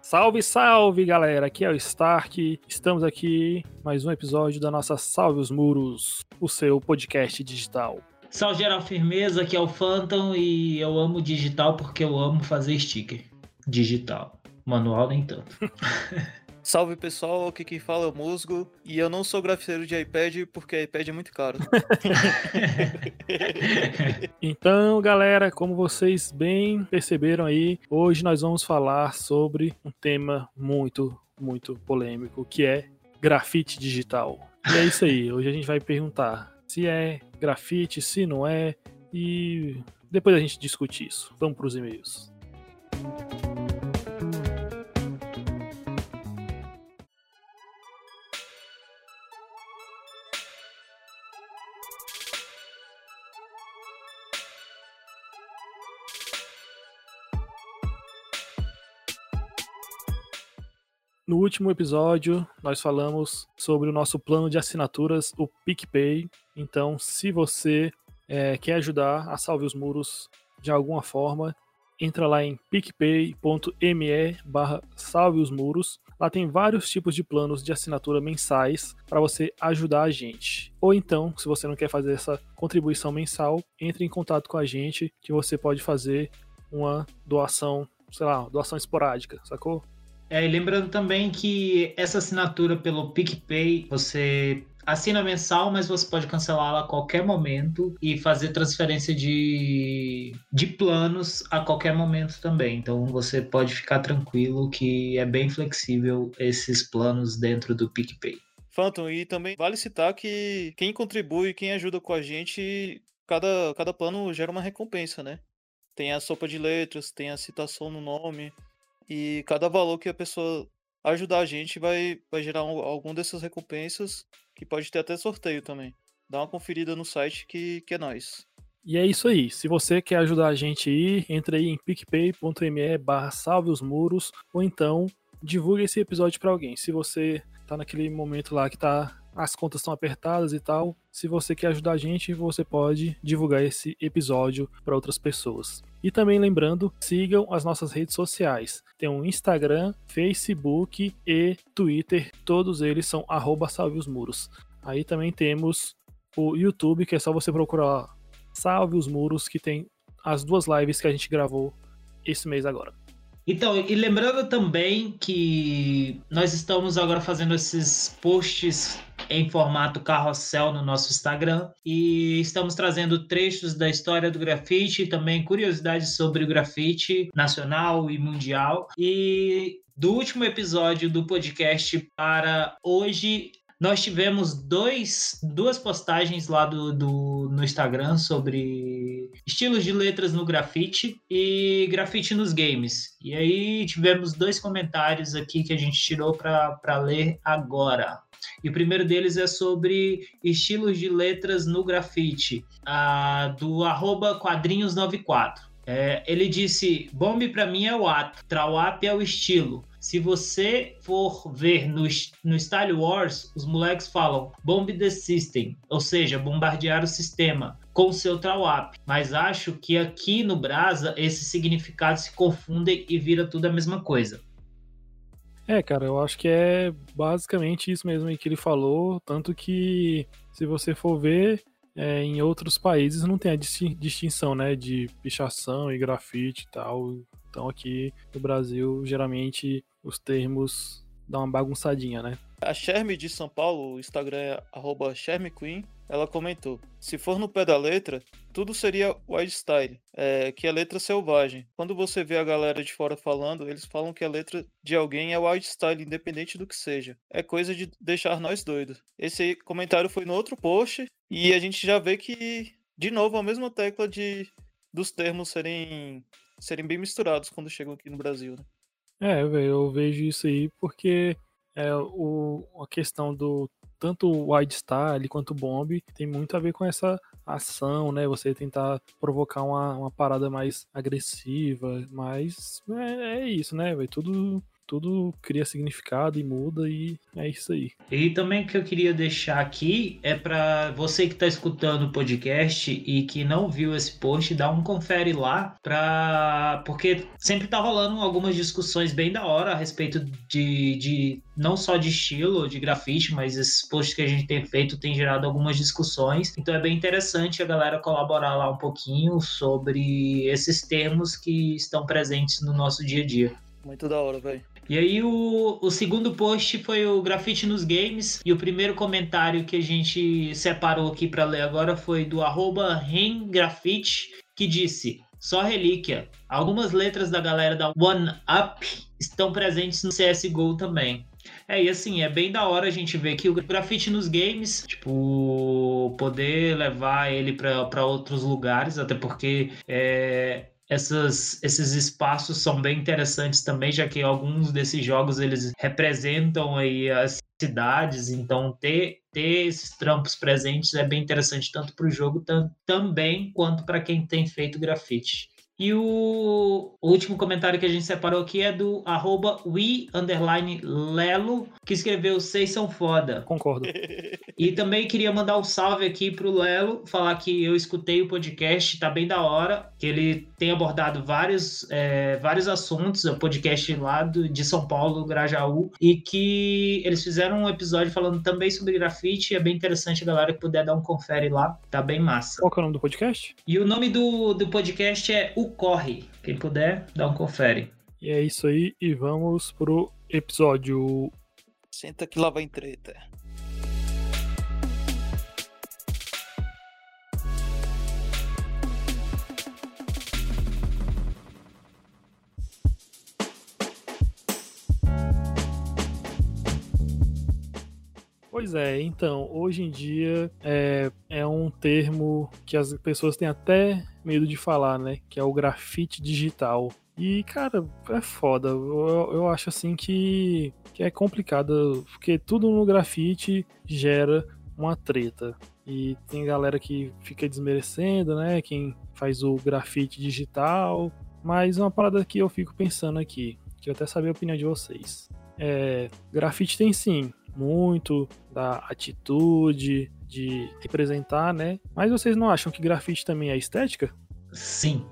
Salve, salve, galera! Aqui é o Stark. Estamos aqui mais um episódio da nossa Salve os Muros, o seu podcast digital. Salve geral firmeza, aqui é o Phantom e eu amo digital porque eu amo fazer sticker digital. Manual nem tanto. Salve pessoal, aqui quem fala é o Musgo e eu não sou grafiteiro de iPad porque iPad é muito caro. então, galera, como vocês bem perceberam aí, hoje nós vamos falar sobre um tema muito, muito polêmico, que é grafite digital. E é isso aí, hoje a gente vai perguntar se é grafite, se não é, e depois a gente discute isso. Vamos para os e-mails. No último episódio, nós falamos sobre o nosso plano de assinaturas, o PicPay. Então, se você é, quer ajudar a Salve os Muros de alguma forma, entra lá em picpay.me barra salve os muros. Lá tem vários tipos de planos de assinatura mensais para você ajudar a gente. Ou então, se você não quer fazer essa contribuição mensal, entre em contato com a gente que você pode fazer uma doação, sei lá, doação esporádica, sacou? É, e lembrando também que essa assinatura pelo PicPay, você assina mensal, mas você pode cancelá-la a qualquer momento e fazer transferência de, de planos a qualquer momento também. Então você pode ficar tranquilo que é bem flexível esses planos dentro do PicPay. Phantom, e também vale citar que quem contribui, quem ajuda com a gente, cada, cada plano gera uma recompensa, né? Tem a sopa de letras, tem a citação no nome, e cada valor que a pessoa ajudar a gente vai, vai gerar um, algum dessas recompensas, que pode ter até sorteio também. Dá uma conferida no site que, que é nós. E é isso aí. Se você quer ajudar a gente aí, entre aí em picpay.me barra salve os muros, ou então divulgue esse episódio para alguém. Se você tá naquele momento lá que tá as contas estão apertadas e tal, se você quer ajudar a gente, você pode divulgar esse episódio para outras pessoas. E também lembrando, sigam as nossas redes sociais. Tem um Instagram, Facebook e Twitter. Todos eles são arroba salve os muros. Aí também temos o YouTube, que é só você procurar Salve os Muros, que tem as duas lives que a gente gravou esse mês agora. Então, e lembrando também que nós estamos agora fazendo esses posts em formato carrossel no nosso Instagram e estamos trazendo trechos da história do grafite e também curiosidades sobre o grafite nacional e mundial. E do último episódio do podcast para hoje, nós tivemos dois, duas postagens lá do, do, no Instagram sobre estilos de letras no grafite e grafite nos games. E aí tivemos dois comentários aqui que a gente tirou para ler agora. E o primeiro deles é sobre estilos de letras no grafite, uh, do arroba quadrinhos94. É, ele disse: Bomb para mim é o ato, Trawap é o estilo. Se você for ver no, no Style Wars, os moleques falam bomb the system, ou seja, bombardear o sistema com seu trawap. Mas acho que aqui no Brasa esses significados se confundem e vira tudo a mesma coisa. É, cara, eu acho que é basicamente isso mesmo que ele falou, tanto que se você for ver, é, em outros países não tem a distinção, né, de pichação e grafite e tal. Então aqui no Brasil, geralmente os termos dão uma bagunçadinha, né? A Sherme de São Paulo, o Instagram é ShermeQueen, ela comentou: se for no pé da letra, tudo seria wild style, é, que é letra selvagem. Quando você vê a galera de fora falando, eles falam que a letra de alguém é wild style, independente do que seja. É coisa de deixar nós doidos. Esse comentário foi no outro post e a gente já vê que, de novo, a mesma tecla de dos termos serem serem bem misturados quando chegam aqui no Brasil. Né? É, eu vejo isso aí porque é, o, a questão do tanto o Wide Style quanto o Bomb tem muito a ver com essa ação, né? Você tentar provocar uma, uma parada mais agressiva, mas é, é isso, né? Véio? Tudo tudo cria significado e muda e é isso aí. E também que eu queria deixar aqui é para você que está escutando o podcast e que não viu esse post, dá um confere lá para porque sempre tá rolando algumas discussões bem da hora a respeito de, de não só de estilo, de grafite, mas esses posts que a gente tem feito tem gerado algumas discussões. Então é bem interessante a galera colaborar lá um pouquinho sobre esses termos que estão presentes no nosso dia a dia. Muito da hora, velho. E aí o, o segundo post foi o grafite nos games e o primeiro comentário que a gente separou aqui para ler agora foi do arroba Grafite, que disse só relíquia. Algumas letras da galera da One Up estão presentes no CSGO também. É, e assim, é bem da hora a gente ver que o grafite nos games, tipo, poder levar ele para outros lugares, até porque é, essas, esses espaços são bem interessantes também, já que alguns desses jogos eles representam aí as cidades, então ter, ter esses trampos presentes é bem interessante tanto para o jogo tam, também quanto para quem tem feito grafite. E o, o, último comentário que a gente separou aqui é do arroba Lelo, que escreveu Vocês são foda. Concordo. E também queria mandar um salve aqui pro Lelo, falar que eu escutei o podcast, tá bem da hora, que ele tem abordado vários, é, vários assuntos, o podcast lá do, de São Paulo, Grajaú, e que eles fizeram um episódio falando também sobre grafite, é bem interessante a galera que puder dar um confere lá, tá bem massa. Qual é o nome do podcast? E o nome do, do podcast é O Corre, quem puder, dá um confere. E é isso aí, e vamos pro episódio. Senta que lá vai treta. Pois é, então, hoje em dia é, é um termo que as pessoas têm até medo de falar, né? Que é o grafite digital. E, cara, é foda. Eu, eu acho assim que, que é complicado, porque tudo no grafite gera uma treta. E tem galera que fica desmerecendo, né? Quem faz o grafite digital. Mas uma parada que eu fico pensando aqui, que eu até saber a opinião de vocês. É, grafite tem sim muito da atitude, de representar, né? Mas vocês não acham que grafite também é estética? Sim.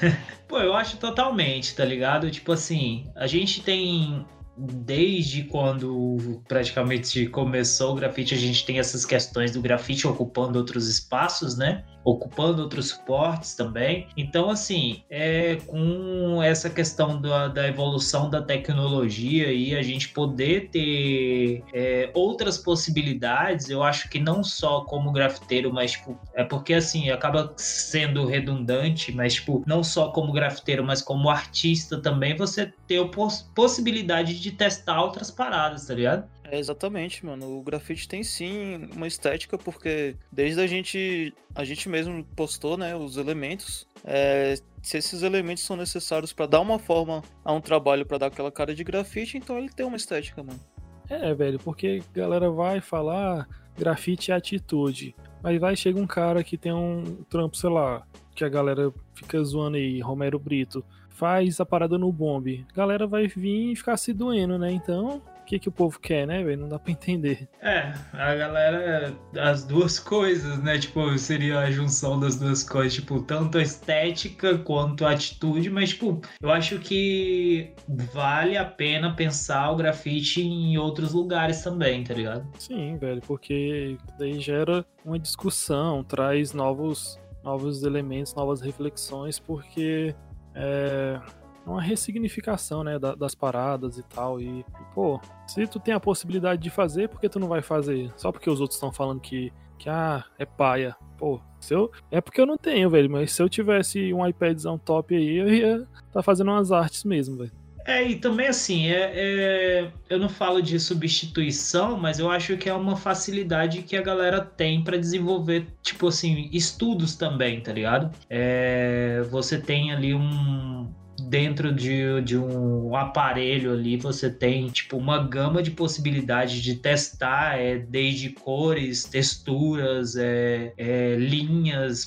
Pô, eu acho totalmente, tá ligado? Tipo assim, a gente tem desde quando praticamente começou o grafite, a gente tem essas questões do grafite ocupando outros espaços, né? Ocupando outros suportes também. Então, assim, é com essa questão da, da evolução da tecnologia e a gente poder ter é, outras possibilidades, eu acho que não só como grafiteiro, mas tipo, é porque assim acaba sendo redundante, mas tipo, não só como grafiteiro, mas como artista também, você ter a poss possibilidade de testar outras paradas, tá ligado? É, exatamente, mano. O grafite tem sim uma estética, porque desde a gente. A gente mesmo postou, né, os elementos. É, se esses elementos são necessários para dar uma forma a um trabalho, para dar aquela cara de grafite, então ele tem uma estética, mano. É, velho, porque a galera vai falar grafite é atitude. Mas vai chega um cara que tem um trampo, sei lá, que a galera fica zoando aí, Romero Brito, faz a parada no bombe. A galera vai vir e ficar se doendo, né? Então, o que, que o povo quer, né, velho? Não dá pra entender. É, a galera, as duas coisas, né? Tipo, seria a junção das duas coisas, tipo, tanto a estética quanto a atitude, mas, tipo, eu acho que vale a pena pensar o grafite em outros lugares também, tá ligado? Sim, velho, porque daí gera uma discussão, traz novos, novos elementos, novas reflexões, porque é uma ressignificação, né, das paradas e tal. E, pô, se tu tem a possibilidade de fazer, por que tu não vai fazer? Só porque os outros estão falando que, que, ah, é paia. Pô, se eu, é porque eu não tenho, velho, mas se eu tivesse um iPadzão top aí, eu ia tá fazendo umas artes mesmo, velho. É, e também assim, é, é, eu não falo de substituição, mas eu acho que é uma facilidade que a galera tem para desenvolver, tipo assim, estudos também, tá ligado? É, você tem ali um, dentro de, de um aparelho ali você tem tipo uma gama de possibilidades de testar é, desde cores, texturas, é, é, linhas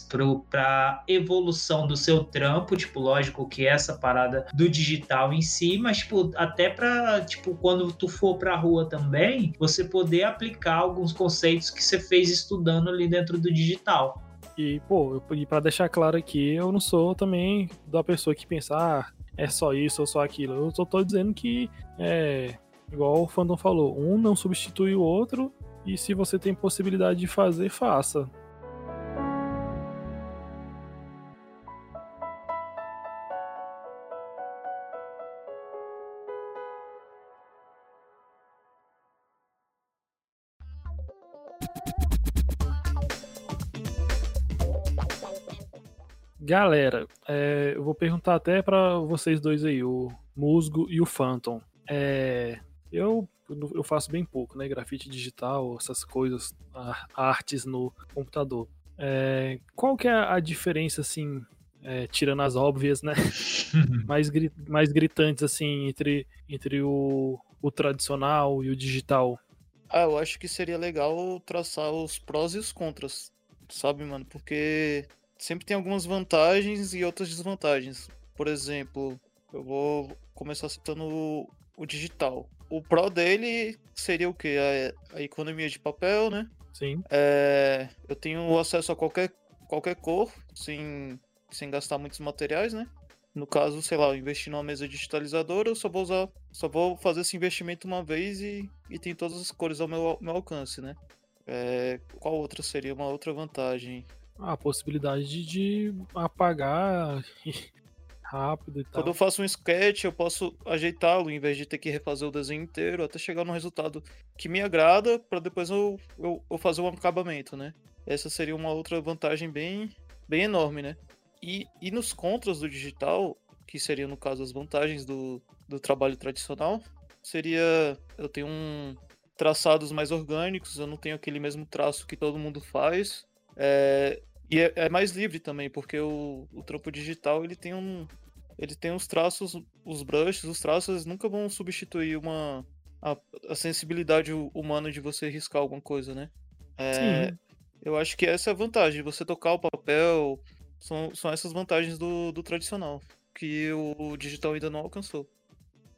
para evolução do seu trampo, tipo lógico que essa parada do digital em si, mas tipo até para tipo quando tu for para rua também você poder aplicar alguns conceitos que você fez estudando ali dentro do digital. E, pô, e pra deixar claro aqui, eu não sou também da pessoa que pensa, ah, é só isso ou só aquilo. Eu só tô dizendo que, é, igual o fandom falou, um não substitui o outro, e se você tem possibilidade de fazer, faça. Galera, é, eu vou perguntar até para vocês dois aí, o Musgo e o Phantom. É, eu, eu faço bem pouco, né? Grafite digital, essas coisas, artes no computador. É, qual que é a diferença, assim, é, tirando as óbvias, né? mais, mais gritantes, assim, entre, entre o, o tradicional e o digital? Ah, eu acho que seria legal traçar os prós e os contras, sabe, mano? Porque sempre tem algumas vantagens e outras desvantagens. Por exemplo, eu vou começar citando o, o digital. O pró dele seria o que? A, a, economia de papel, né? Sim. É, eu tenho acesso a qualquer, qualquer cor, sem, sem gastar muitos materiais, né? No caso, sei lá, eu investir numa mesa digitalizadora, eu só vou usar, só vou fazer esse investimento uma vez e, e tem todas as cores ao meu, meu alcance, né? É, qual outra seria uma outra vantagem? A possibilidade de, apagar rápido e tal. Quando eu faço um sketch, eu posso ajeitá-lo em vez de ter que refazer o desenho inteiro até chegar no resultado que me agrada para depois eu, eu, eu, fazer um acabamento, né? Essa seria uma outra vantagem bem, bem enorme, né? E, e nos contras do digital, que seriam no caso as vantagens do, do trabalho tradicional, seria eu tenho um traçados mais orgânicos, eu não tenho aquele mesmo traço que todo mundo faz. É, e é, é, mais livre também, porque o, o trampo digital ele tem um. Ele tem os traços, os brushes, os traços nunca vão substituir uma. A, a sensibilidade humana de você riscar alguma coisa, né? É, eu acho que essa é a vantagem, você tocar o papel. São, são essas vantagens do, do tradicional, que o digital ainda não alcançou.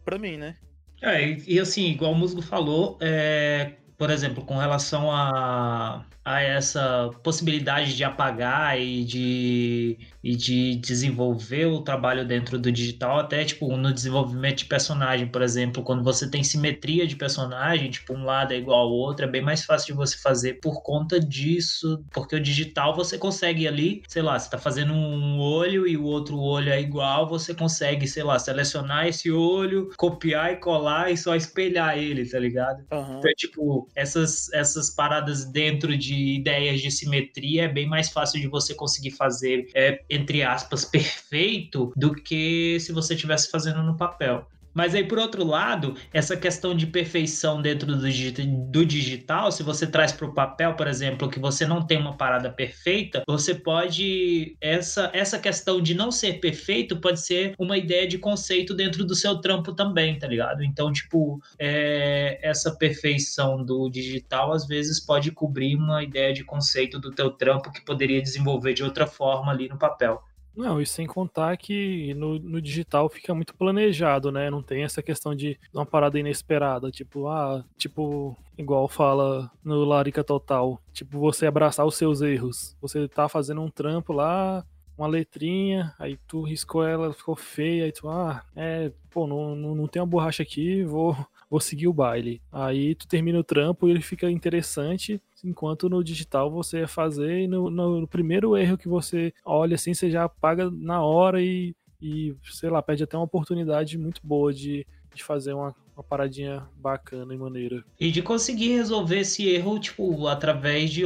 para mim, né? É, e, e, assim, igual o Musgo falou, é, por exemplo, com relação a, a essa possibilidade de apagar e de, e de desenvolver o trabalho dentro do digital, até tipo no desenvolvimento de personagem, por exemplo, quando você tem simetria de personagem, tipo um lado é igual ao outro, é bem mais fácil de você fazer por conta disso, porque o digital você consegue ali, sei lá, você tá fazendo um olho e o outro olho é igual, você consegue, sei lá, selecionar esse olho, copiar e colar e só espelhar ele, tá ligado? Uhum. Então, tipo, essas, essas paradas dentro de ideias de simetria é bem mais fácil de você conseguir fazer, é, entre aspas, perfeito do que se você estivesse fazendo no papel. Mas aí, por outro lado, essa questão de perfeição dentro do, do digital, se você traz para o papel, por exemplo, que você não tem uma parada perfeita, você pode. Essa, essa questão de não ser perfeito pode ser uma ideia de conceito dentro do seu trampo também, tá ligado? Então, tipo, é, essa perfeição do digital às vezes pode cobrir uma ideia de conceito do teu trampo que poderia desenvolver de outra forma ali no papel. Não, e sem contar que no, no, digital fica muito planejado, né? Não tem essa questão de uma parada inesperada, tipo, ah, tipo, igual fala no Larica Total, tipo, você abraçar os seus erros. Você tá fazendo um trampo lá, uma letrinha, aí tu riscou ela, ficou feia, aí tu, ah, é, pô, não, não, não tem uma borracha aqui, vou, vou seguir o baile. Aí tu termina o trampo e ele fica interessante, enquanto no digital você ia fazer e no, no, primeiro erro que você olha assim, você já apaga na hora e, e sei lá, perde até uma oportunidade muito boa de, de fazer uma, uma paradinha bacana e maneira. E de conseguir resolver esse erro, tipo, através de,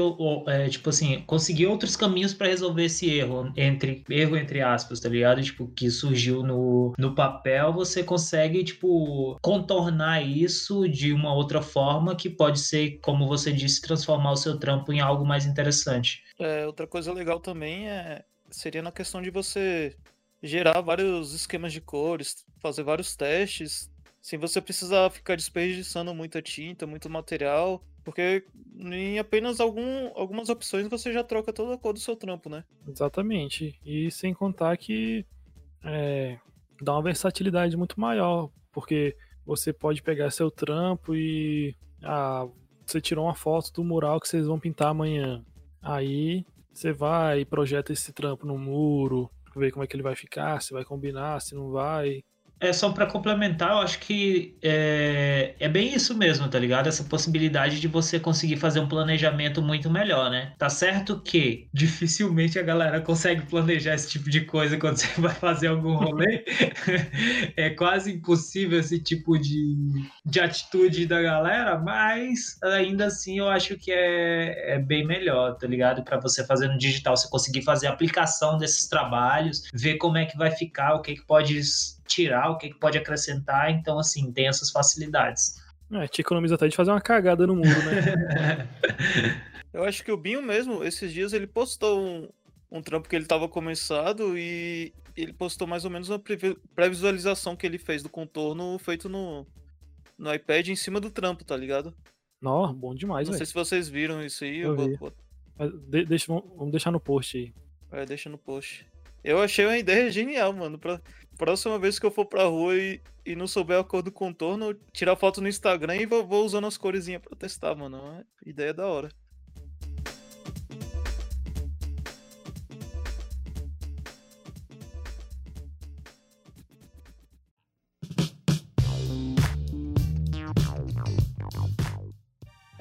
é, tipo assim, conseguir outros caminhos para resolver esse erro, entre erro entre aspas, tá ligado? Tipo, que surgiu no, no papel, você consegue, tipo, contornar isso de uma outra forma que pode ser, como você disse, transformar o seu trampo em algo mais interessante. É, outra coisa legal também é seria na questão de você gerar vários esquemas de cores, fazer vários testes, sem você precisar ficar desperdiçando muita tinta, muito material, porque em apenas algum, algumas opções você já troca toda a cor do seu trampo, né? Exatamente. E sem contar que é, dá uma versatilidade muito maior, porque você pode pegar seu trampo e ah, você tirou uma foto do mural que vocês vão pintar amanhã. Aí você vai e projeta esse trampo no muro, ver como é que ele vai ficar, se vai combinar, se não vai. É só para complementar, eu acho que é, é bem isso mesmo, tá ligado? Essa possibilidade de você conseguir fazer um planejamento muito melhor, né? Tá certo que dificilmente a galera consegue planejar esse tipo de coisa quando você vai fazer algum rolê. é quase impossível esse tipo de, de atitude da galera, mas ainda assim eu acho que é, é bem melhor, tá ligado? Para você fazer no digital, você conseguir fazer a aplicação desses trabalhos, ver como é que vai ficar, o que, que pode tirar, o que, que pode acrescentar. Então, assim, tem essas facilidades. É, te economiza até de fazer uma cagada no muro, né? Eu acho que o Binho mesmo, esses dias, ele postou um, um trampo que ele tava começado e ele postou mais ou menos uma pré-visualização que ele fez do contorno feito no, no iPad em cima do trampo, tá ligado? Não, bom demais, Não véio. sei se vocês viram isso aí. Eu eu vou, de, deixa, vamos deixar no post aí. É, deixa no post. Eu achei uma ideia genial, mano. Pra, próxima vez que eu for pra rua e, e não souber a cor do contorno, tirar foto no Instagram e vou, vou usando as coresinhas pra testar, mano. É ideia da hora.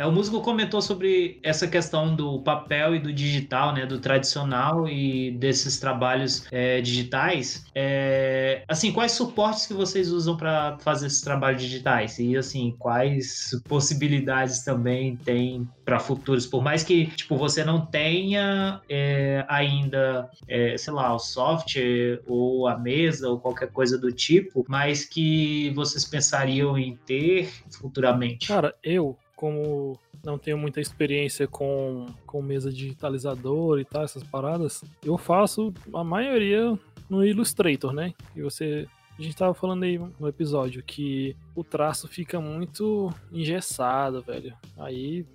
É, o músico comentou sobre essa questão do papel e do digital, né, do tradicional e desses trabalhos é, digitais. É, assim, quais suportes que vocês usam para fazer esses trabalhos digitais? E assim, quais possibilidades também tem para futuros? Por mais que tipo você não tenha é, ainda, é, sei lá, o software ou a mesa ou qualquer coisa do tipo, mas que vocês pensariam em ter futuramente? Cara, eu como não tenho muita experiência com, com mesa digitalizador e tal, essas paradas, eu faço a maioria no Illustrator, né? E você. A gente tava falando aí no episódio que o traço fica muito engessado, velho. Aí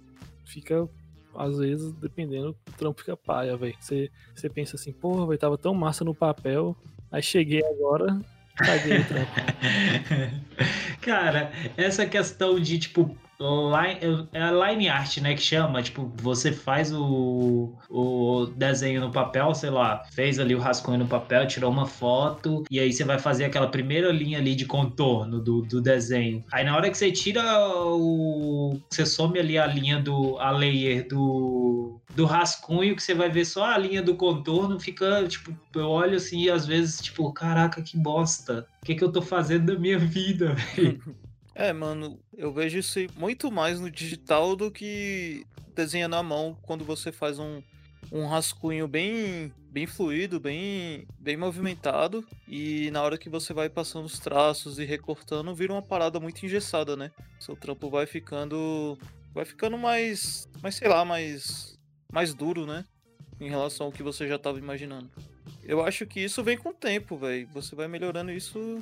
fica às vezes, dependendo, o trampo fica paia, velho. Você, você pensa assim, porra, velho, tava tão massa no papel, aí cheguei agora, caguei o trampo. Cara, essa questão de, tipo, line, é line art, né, que chama, tipo, você faz o, o desenho no papel, sei lá, fez ali o rascunho no papel, tirou uma foto, e aí você vai fazer aquela primeira linha ali de contorno do, do desenho. Aí na hora que você tira o... você some ali a linha do... a layer do... do rascunho, que você vai ver só a linha do contorno, fica, tipo, eu olho assim e às vezes, tipo, caraca, que bosta. O que que eu tô fazendo da minha vida, velho? É, mano, eu vejo isso muito mais no digital do que desenha na mão quando você faz um, um rascunho bem bem fluido, bem bem movimentado e na hora que você vai passando os traços e recortando, vira uma parada muito engessada, né? Seu trampo vai ficando vai ficando mais, mais sei lá, mais mais duro, né? Em relação ao que você já estava imaginando. Eu acho que isso vem com o tempo, velho. Você vai melhorando isso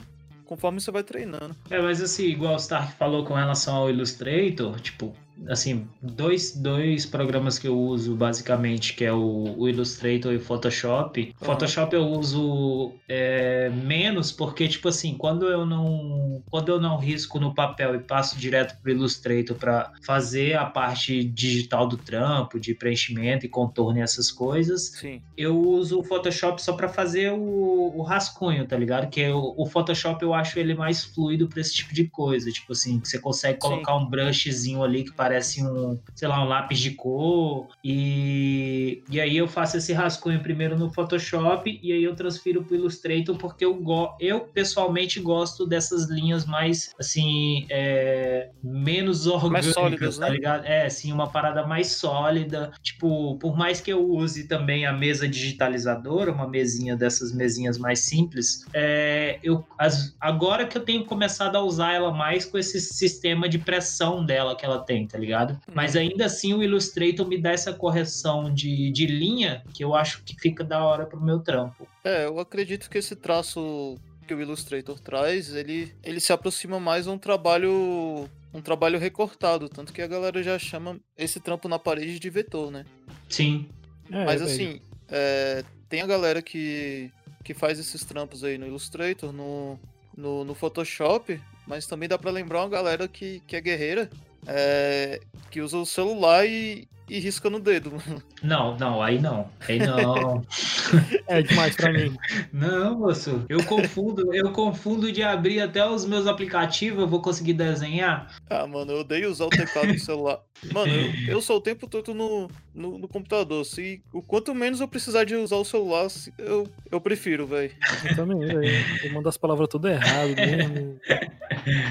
conforme você vai treinando. É, mas assim, igual o Stark falou com relação ao Illustrator, tipo, assim, dois, dois programas que eu uso basicamente, que é o, o Illustrator e o Photoshop. Uhum. Photoshop eu uso é, menos porque, tipo assim, quando eu não quando eu não risco no papel e passo direto pro Illustrator para fazer a parte digital do trampo, de preenchimento e contorno e essas coisas, Sim. eu uso o Photoshop só para fazer o, o, rascunho, tá ligado? Que o, o, Photoshop eu acho ele mais fluido para esse tipo de coisa, tipo assim, você consegue colocar Sim. um brushzinho ali que parece um, sei lá, um lápis de cor. E, e aí eu faço esse rascunho primeiro no Photoshop e aí eu transfiro pro Illustrator porque eu, go eu pessoalmente gosto dessas linhas mais, assim, é, menos orgânicas, mais sólidas, tá né? ligado? É, assim, uma parada mais sólida. Tipo, por mais que eu use também a mesa digitalizadora, uma mesinha dessas mesinhas mais simples, é, eu, as, agora que eu tenho começado a usar ela mais com esse sistema de pressão dela que ela tem, tá ligado? Mas ainda assim o Illustrator me dá essa correção de, de linha que eu acho que fica da hora pro meu trampo. É, eu acredito que esse traço que o Illustrator traz, ele, ele se aproxima mais a um trabalho um trabalho recortado, tanto que a galera já chama esse trampo na parede de vetor, né? Sim. É, Mas velho. assim, é, tem a galera que, que faz esses trampos aí no Illustrator, no, no, no Photoshop, mas também dá pra lembrar uma galera que, que é guerreira, é, que usa o celular e, e risca no dedo. Não, não, aí não. Aí não. É demais pra mim. não, moço. Eu confundo, eu confundo de abrir até os meus aplicativos, eu vou conseguir desenhar. Ah, mano, eu odeio usar o teclado do celular. Mano, eu, eu sou o tempo todo no, no, no computador. Se, o quanto menos eu precisar de usar o celular, se- eu, eu prefiro, velho. Eu também, velho. Eu mando as palavras tudo errado mesmo.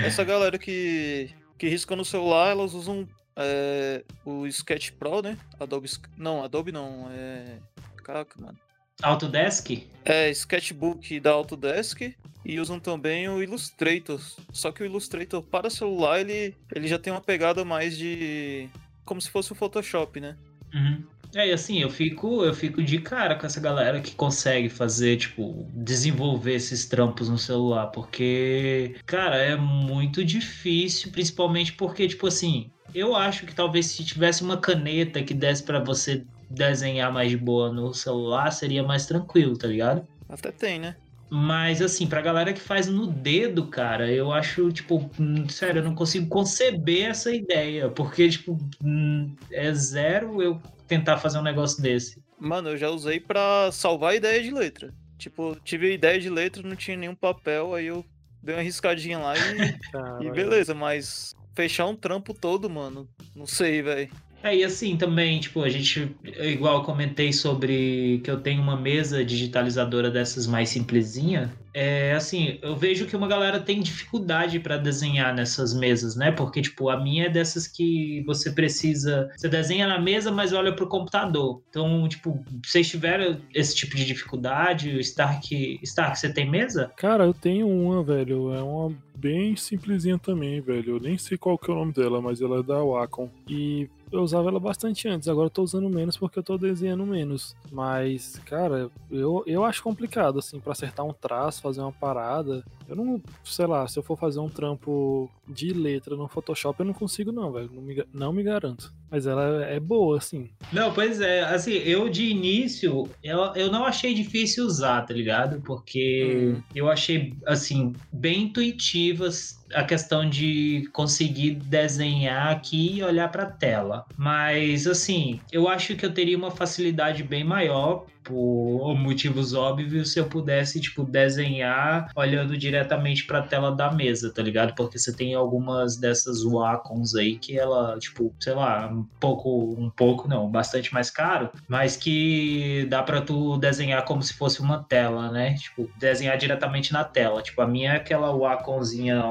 Essa galera que, que risca no celular, elas usam é, o Sketch Pro, né? Adobe. Não, Adobe não. É. Caraca, mano. Autodesk? É Sketchbook da Autodesk e usam também o Illustrator. Só que o Illustrator para celular ele, ele já tem uma pegada mais de. como se fosse o Photoshop, né? Uhum. É, e assim, eu fico, eu fico de cara com essa galera que consegue fazer, tipo, desenvolver esses trampos no celular, porque, cara, é muito difícil, principalmente porque, tipo assim, eu acho que talvez se tivesse uma caneta que desse pra você desenhar mais de boa no celular, seria mais tranquilo, tá ligado? Até tem, né? Mas, assim, pra galera que faz no dedo, cara, eu acho, tipo, hum, sério, eu não consigo conceber essa ideia. Porque, tipo, hum, é zero eu tentar fazer um negócio desse. Mano, eu já usei pra salvar ideia de letra. Tipo, tive ideia de letra, não tinha nenhum papel, aí eu dei uma riscadinha lá e, e beleza, mas fechar um trampo todo, mano, não sei, velho. É, e assim, também, tipo, a gente, igual comentei sobre que eu tenho uma mesa digitalizadora dessas mais simplesinha, é assim, eu vejo que uma galera tem dificuldade para desenhar nessas mesas, né? Porque, tipo, a minha é dessas que você precisa, você desenha na mesa, mas olha pro computador. Então, tipo, vocês tiveram esse tipo de dificuldade? O Stark, Stark, você tem mesa? Cara, eu tenho uma, velho. É uma bem simplesinha também, velho. Eu nem sei qual que é o nome dela, mas ela é da Wacom. E eu usava ela bastante antes, agora eu tô usando menos porque eu tô desenhando menos. Mas, cara, eu, eu acho complicado, assim, pra acertar um traço, fazer uma parada. Eu não, sei lá, se eu for fazer um trampo de letra no Photoshop, eu não consigo, não, velho. Não me, não me garanto. Mas ela é boa, assim. Não, pois é, assim, eu de início, eu, eu não achei difícil usar, tá ligado? Porque Hum. eu achei, assim, bem intuitivas a questão de conseguir desenhar aqui e olhar pra tela. Mas, assim, eu acho que eu teria uma facilidade bem maior por motivos óbvios se eu pudesse, tipo, desenhar olhando diretamente pra tela da mesa, tá ligado? Porque você tem algumas dessas Wacons aí que ela, tipo, sei lá, um pouco, um pouco não, bastante mais caro, mas que dá pra tu desenhar como se fosse uma tela, né? Tipo, desenhar diretamente na tela. Tipo, a minha é aquela Waconzinha,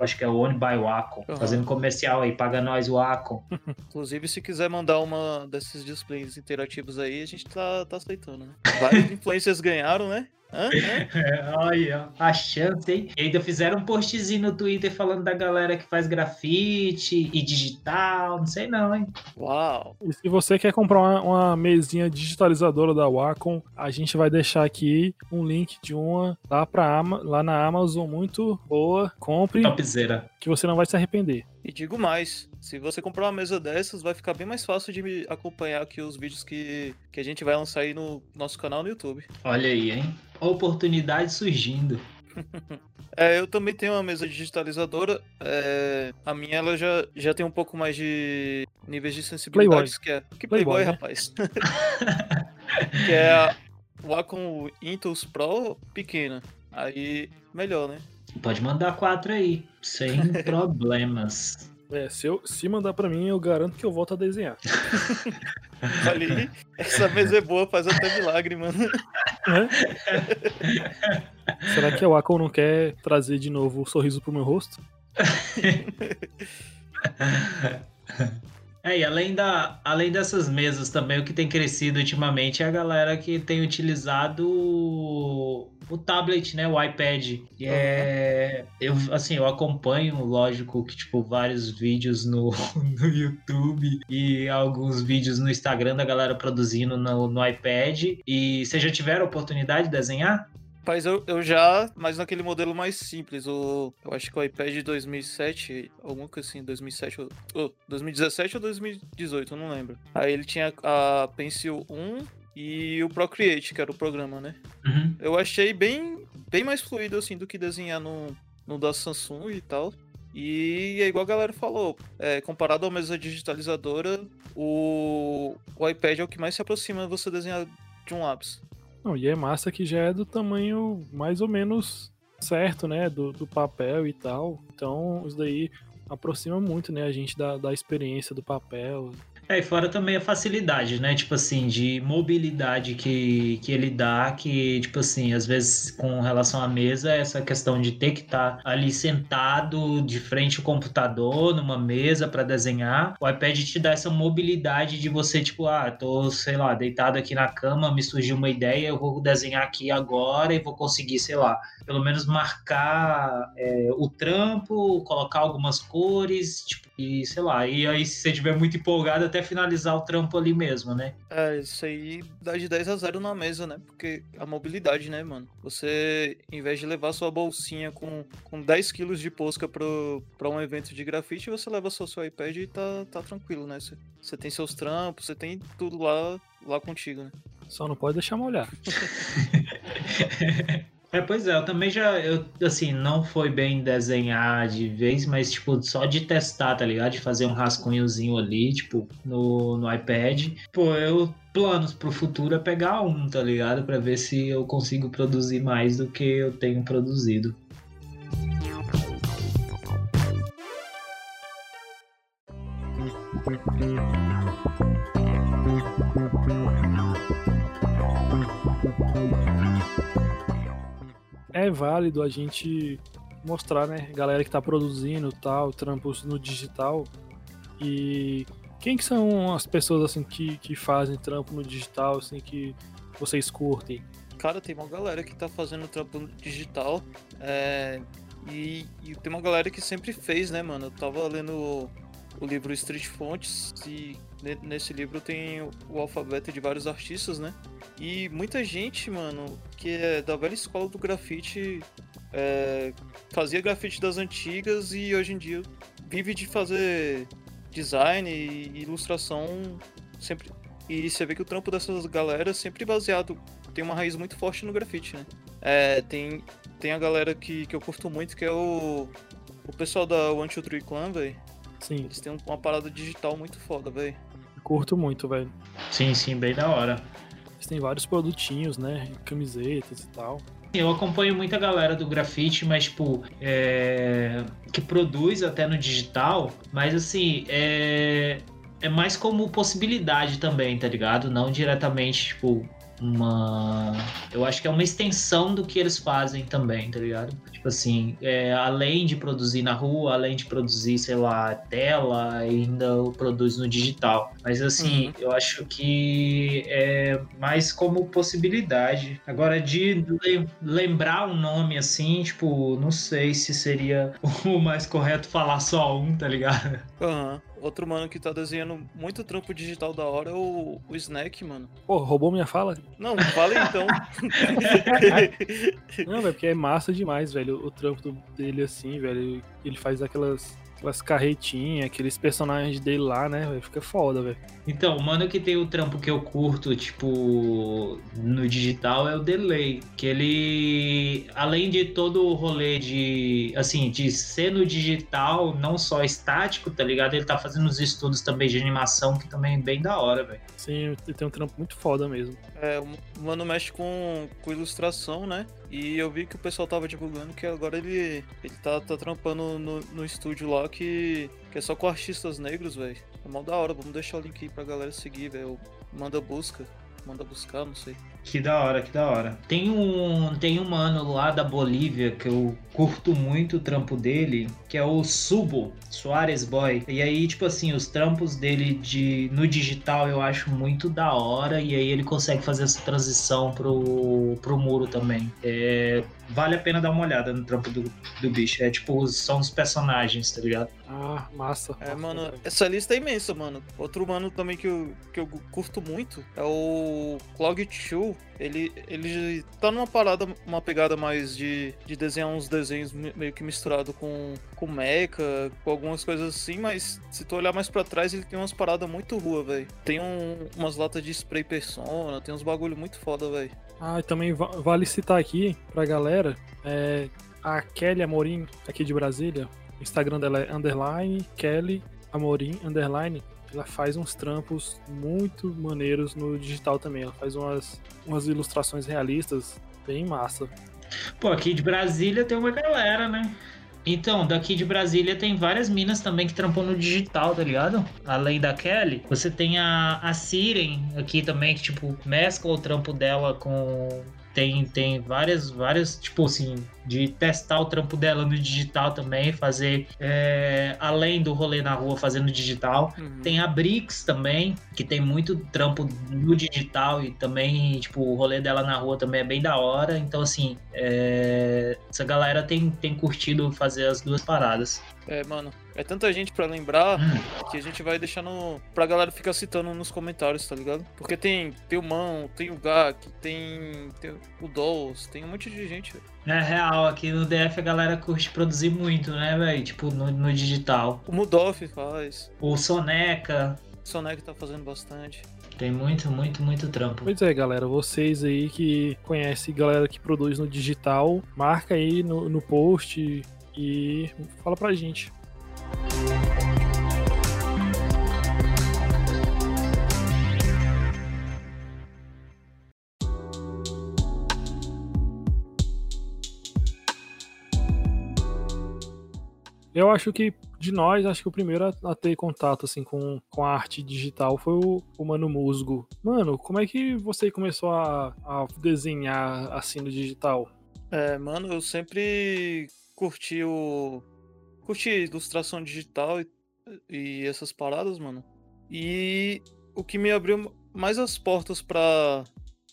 acho que é One by Wacom, Uhum. fazendo comercial aí, paga nós Wacom. Inclusive, se quiser mandar uma desses displays interativos aí, a gente tá, tá aceitando, né? Vários influencers ganharam, né? Hã? Hã? Olha, a chance, hein? E ainda fizeram um postzinho no Twitter falando da galera que faz grafite e digital, não sei não, hein? Uau! E se você quer comprar uma, uma mesinha digitalizadora da Wacom, a gente vai deixar aqui um link de uma lá, pra Ama, lá na Amazon, muito boa. Compre, Topzera. que você não vai se arrepender. E digo mais, se você comprar uma mesa dessas, vai ficar bem mais fácil de me acompanhar aqui os vídeos que, que a gente vai lançar aí no nosso canal no YouTube. Olha aí, hein? Oportunidade surgindo. É, eu também tenho uma mesa digitalizadora. é, a minha ela já, já tem um pouco mais de níveis de sensibilidade. Que, é, que Playboy, Playboy, né? rapaz. que é a Wacom Intuos Pro pequena. Aí, melhor, né? Pode mandar quatro aí, sem problemas. É, se, eu, se mandar pra mim, eu garanto que eu volto a desenhar. Ali, essa mesa é boa, faz até milagre, mano. Né? Será que a Wacom não quer trazer de novo o sorriso pro meu rosto? É, e além, da, além dessas mesas também, o que tem crescido ultimamente é a galera que tem utilizado o tablet, né? O iPad. É, eu, assim, eu acompanho, lógico, que, tipo, vários vídeos no, no YouTube e alguns vídeos no Instagram da galera produzindo no, no iPad. E vocês já tiveram a oportunidade de desenhar? Rapaz, eu, eu já, mas naquele modelo mais simples. O, eu acho que o iPad de 2007, alguma coisa assim, 2007 ou, ou 2017 ou 2018, eu não lembro. Aí ele tinha a Pencil 1 e o Procreate, que era o programa, né? Uhum. Eu achei bem, bem mais fluido, assim, do que desenhar no, no da Samsung e tal. E é igual a galera falou, é, comparado à mesa digitalizadora, o, o iPad é o que mais se aproxima de você desenhar de um lápis. Não, e é massa que já é do tamanho mais ou menos certo, né? Do, do papel e tal. Então, isso daí aproxima muito, né? A gente da, da experiência do papel. É, e fora também a facilidade, né? Tipo assim, de mobilidade que, que ele dá, que, tipo assim, às vezes com relação à mesa, essa questão de ter que estar tá ali sentado de frente ao computador, numa mesa para desenhar, o iPad te dá essa mobilidade de você, tipo, ah, tô, sei lá, deitado aqui na cama, me surgiu uma ideia, eu vou desenhar aqui agora e vou conseguir, sei lá, pelo menos marcar é, o trampo, colocar algumas cores, tipo, e sei lá, e aí se você estiver muito empolgado, até finalizar o trampo ali mesmo, né? É, isso aí dá de 10 a 0 na mesa, né? Porque a mobilidade, né, mano? Você, em vez de levar sua bolsinha com, com 10 quilos de posca pro, pra um evento de grafite, você leva só seu iPad e tá, tá tranquilo, né? Você, você tem seus trampos, você tem tudo lá, lá contigo, né? Só não pode deixar molhar. É, pois é, eu também já, eu, assim, não foi bem desenhar de vez, mas, tipo, só de testar, tá ligado? De fazer um rascunhozinho ali, tipo, no, no iPad. Pô, eu, planos pro futuro é pegar um, tá ligado? Pra ver se eu consigo produzir mais do que eu tenho produzido. É válido a gente mostrar, né, galera que tá produzindo tal, trampos no digital e quem que são as pessoas assim que, que fazem trampo no digital, assim, que vocês curtem? Cara, tem uma galera que tá fazendo trampo digital é, e, e, tem uma galera que sempre fez, né, mano? Eu tava lendo o, o livro Street Fontes e nesse livro tem o alfabeto de vários artistas, né? E muita gente, mano, que é da velha escola do grafite, é, fazia grafite das antigas e hoje em dia vive de fazer design e ilustração sempre. E você vê que o trampo dessas galera é sempre baseado, tem uma raiz muito forte no grafite, né? É, tem, tem a galera que, que eu curto muito, que é o, o pessoal da One Two Three Clan, velho. Sim. Eles têm uma parada digital muito foda, velho. Curto muito, velho. Sim, sim, bem da hora. Eles têm vários produtinhos, né? Camisetas e tal. Eu acompanho muita galera do grafite, mas, tipo, é... que produz até no digital, mas assim, é... é mais como possibilidade também, tá ligado? Não diretamente, tipo, uma. Eu acho que é uma extensão do que eles fazem também, tá ligado? Tipo assim, é, além de produzir na rua, além de produzir, sei lá, tela, ainda produz no digital. Mas assim, uhum. eu acho que é mais como possibilidade. Agora, de lembrar um nome assim, tipo, não sei se seria o mais correto falar só um, tá ligado? Aham. Uhum. Outro mano que tá desenhando muito trampo digital da hora é o, o Snack, mano. Pô, roubou minha fala? Não, fala então. Não, velho, porque é massa demais, velho, o trampo dele assim, velho. Ele faz aquelas aquelas carretinhas, aqueles personagens dele lá, né? Fica foda, velho. Então, o mano que tem o trampo que eu curto, tipo, no digital é o Delay. Que ele, além de todo o rolê de, assim, de ser no digital, não só estático, tá ligado? Ele tá fazendo uns estudos também de animação, que também é bem da hora, velho. Sim, ele tem um trampo muito foda mesmo. É, o mano mexe com, com ilustração, né? E eu vi que o pessoal tava divulgando que agora ele, ele tá, tá trampando no, no estúdio lá que, que é só com artistas negros, velho. É mal da hora, vamos deixar o link aí pra galera seguir, velho. Manda busca. manda buscar, não sei. Que da hora, que da hora. Tem um, tem um mano lá da Bolívia que eu curto muito o trampo dele, que é o Subo, Soares Boy. E aí, tipo assim, os trampos dele de, no digital eu acho muito da hora. E aí ele consegue fazer essa transição pro, pro muro também. É, vale a pena dar uma olhada no trampo do, do bicho. É tipo, são os personagens, tá ligado? Ah, massa. É, mano, essa lista é imensa, mano. Outro mano também que eu, que eu curto muito é o Clog Chu. Ele, ele tá numa parada, uma pegada mais de, de desenhar uns desenhos me- meio que misturado com, com mecha, com algumas coisas assim, mas se tu olhar mais pra trás, ele tem umas paradas muito rua, velho. Tem um- umas latas de spray persona, tem uns bagulho muito foda, velho. Ah, também va- vale citar aqui pra galera, é, a Kelly Amorim, aqui de Brasília, o Instagram dela é underline, Kelly Amorim, underline, ela faz uns trampos muito maneiros no digital também, ela faz umas, umas ilustrações realistas bem massa. Pô, aqui de Brasília tem uma galera, né? Então, daqui de Brasília tem várias minas também que trampam no digital, tá ligado? Além da Kelly, você tem a, a Siren aqui também, que, tipo, mescla o trampo dela com. Tem, tem várias, várias, tipo assim, de testar o trampo dela no digital também, fazer é, além do rolê na rua fazendo digital. Tem a Brix também, que tem muito trampo no digital e também, tipo, o rolê dela na rua também é bem da hora. Então, assim, é, essa galera tem, tem curtido fazer as duas paradas. É, mano, é tanta gente pra lembrar Hum, que a gente vai deixando pra galera ficar citando nos comentários, tá ligado? Porque tem, tem o Mão, tem o Gak, tem, tem o Dolls, tem um monte de gente. É real, aqui no DF a galera curte produzir muito, né, velho? Tipo, no, no digital. O Mudoff faz, O Soneca, o Sonic tá fazendo bastante. tem muito, muito, muito trampo. Pois é, galera, vocês aí que conhecem galera que produz no digital, marca aí no, no post e fala pra gente. Eu acho que de nós, acho que o primeiro a, ter contato assim com, com a arte digital foi o, o Mano Musgo. Mano, como é que você começou a, a desenhar assim no digital? É, mano, eu sempre curti o. Curti ilustração digital e, e essas paradas, mano. E o que me abriu mais as portas pra,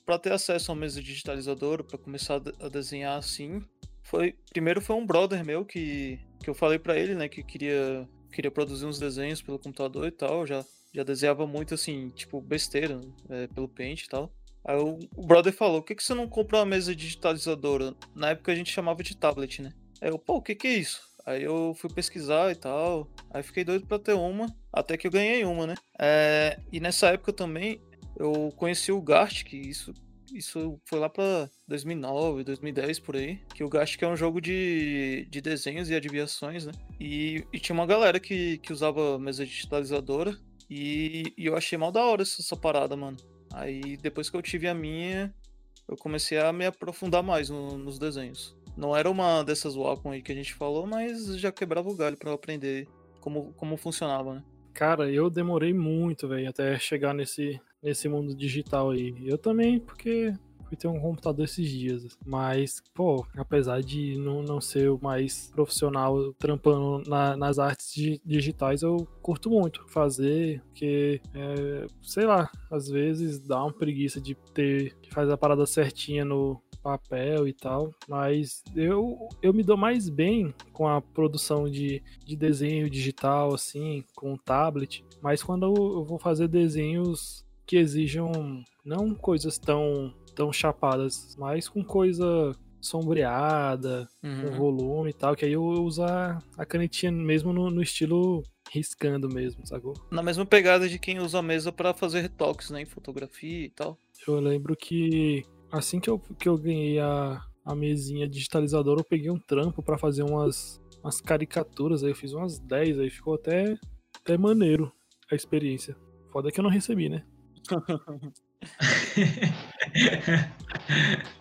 pra ter acesso a uma mesa digitalizadora, pra começar a desenhar assim, foi. Primeiro foi um brother meu que, que eu falei pra ele, né, que queria, queria produzir uns desenhos pelo computador e tal. Já, já desenhava muito assim, tipo, besteira, é, pelo Paint e tal. Aí o, o brother falou: por que, que você não compra uma mesa digitalizadora? Na época a gente chamava de tablet, né? Aí eu, pô, o que, que é isso? Aí eu fui pesquisar e tal. Aí fiquei doido pra ter uma. Até que eu ganhei uma, né? É, e nessa época também eu conheci o Gast, que isso, isso foi lá pra 2009, 2010 por aí. Que o Gast é um jogo de, de desenhos e adivinhações, né? E, e tinha uma galera que, que usava mesa digitalizadora. E, e eu achei mal da hora essa, essa parada, mano. Aí depois que eu tive a minha, eu comecei a me aprofundar mais no- nos desenhos. Não era uma dessas Wacom aí que a gente falou, mas já quebrava o galho eu aprender como, como funcionava, né? Cara, eu demorei muito, velho, até chegar nesse, nesse mundo digital aí. Eu também, porque fui ter um computador esses dias. Mas, pô, apesar de não, não ser o mais profissional trampando na- nas artes di- digitais, eu curto muito fazer, porque, é, sei lá, às vezes dá uma preguiça de ter que fazer a parada certinha no papel e tal, mas eu, eu me dou mais bem com a produção de, de desenho digital, assim, com tablet, mas quando eu vou fazer desenhos que exijam não coisas tão, tão chapadas, mas com coisa sombreada, com volume e tal, que aí eu uso a, canetinha mesmo no, no estilo riscando mesmo, sacou? Na mesma pegada de quem usa a mesa pra fazer retoques, né? Em fotografia e tal. Eu lembro que assim que eu, que eu ganhei a, a mesinha digitalizadora, eu peguei um trampo pra fazer umas, umas caricaturas, aí eu fiz umas 10, aí ficou até, até maneiro a experiência. Foda que eu não recebi, né?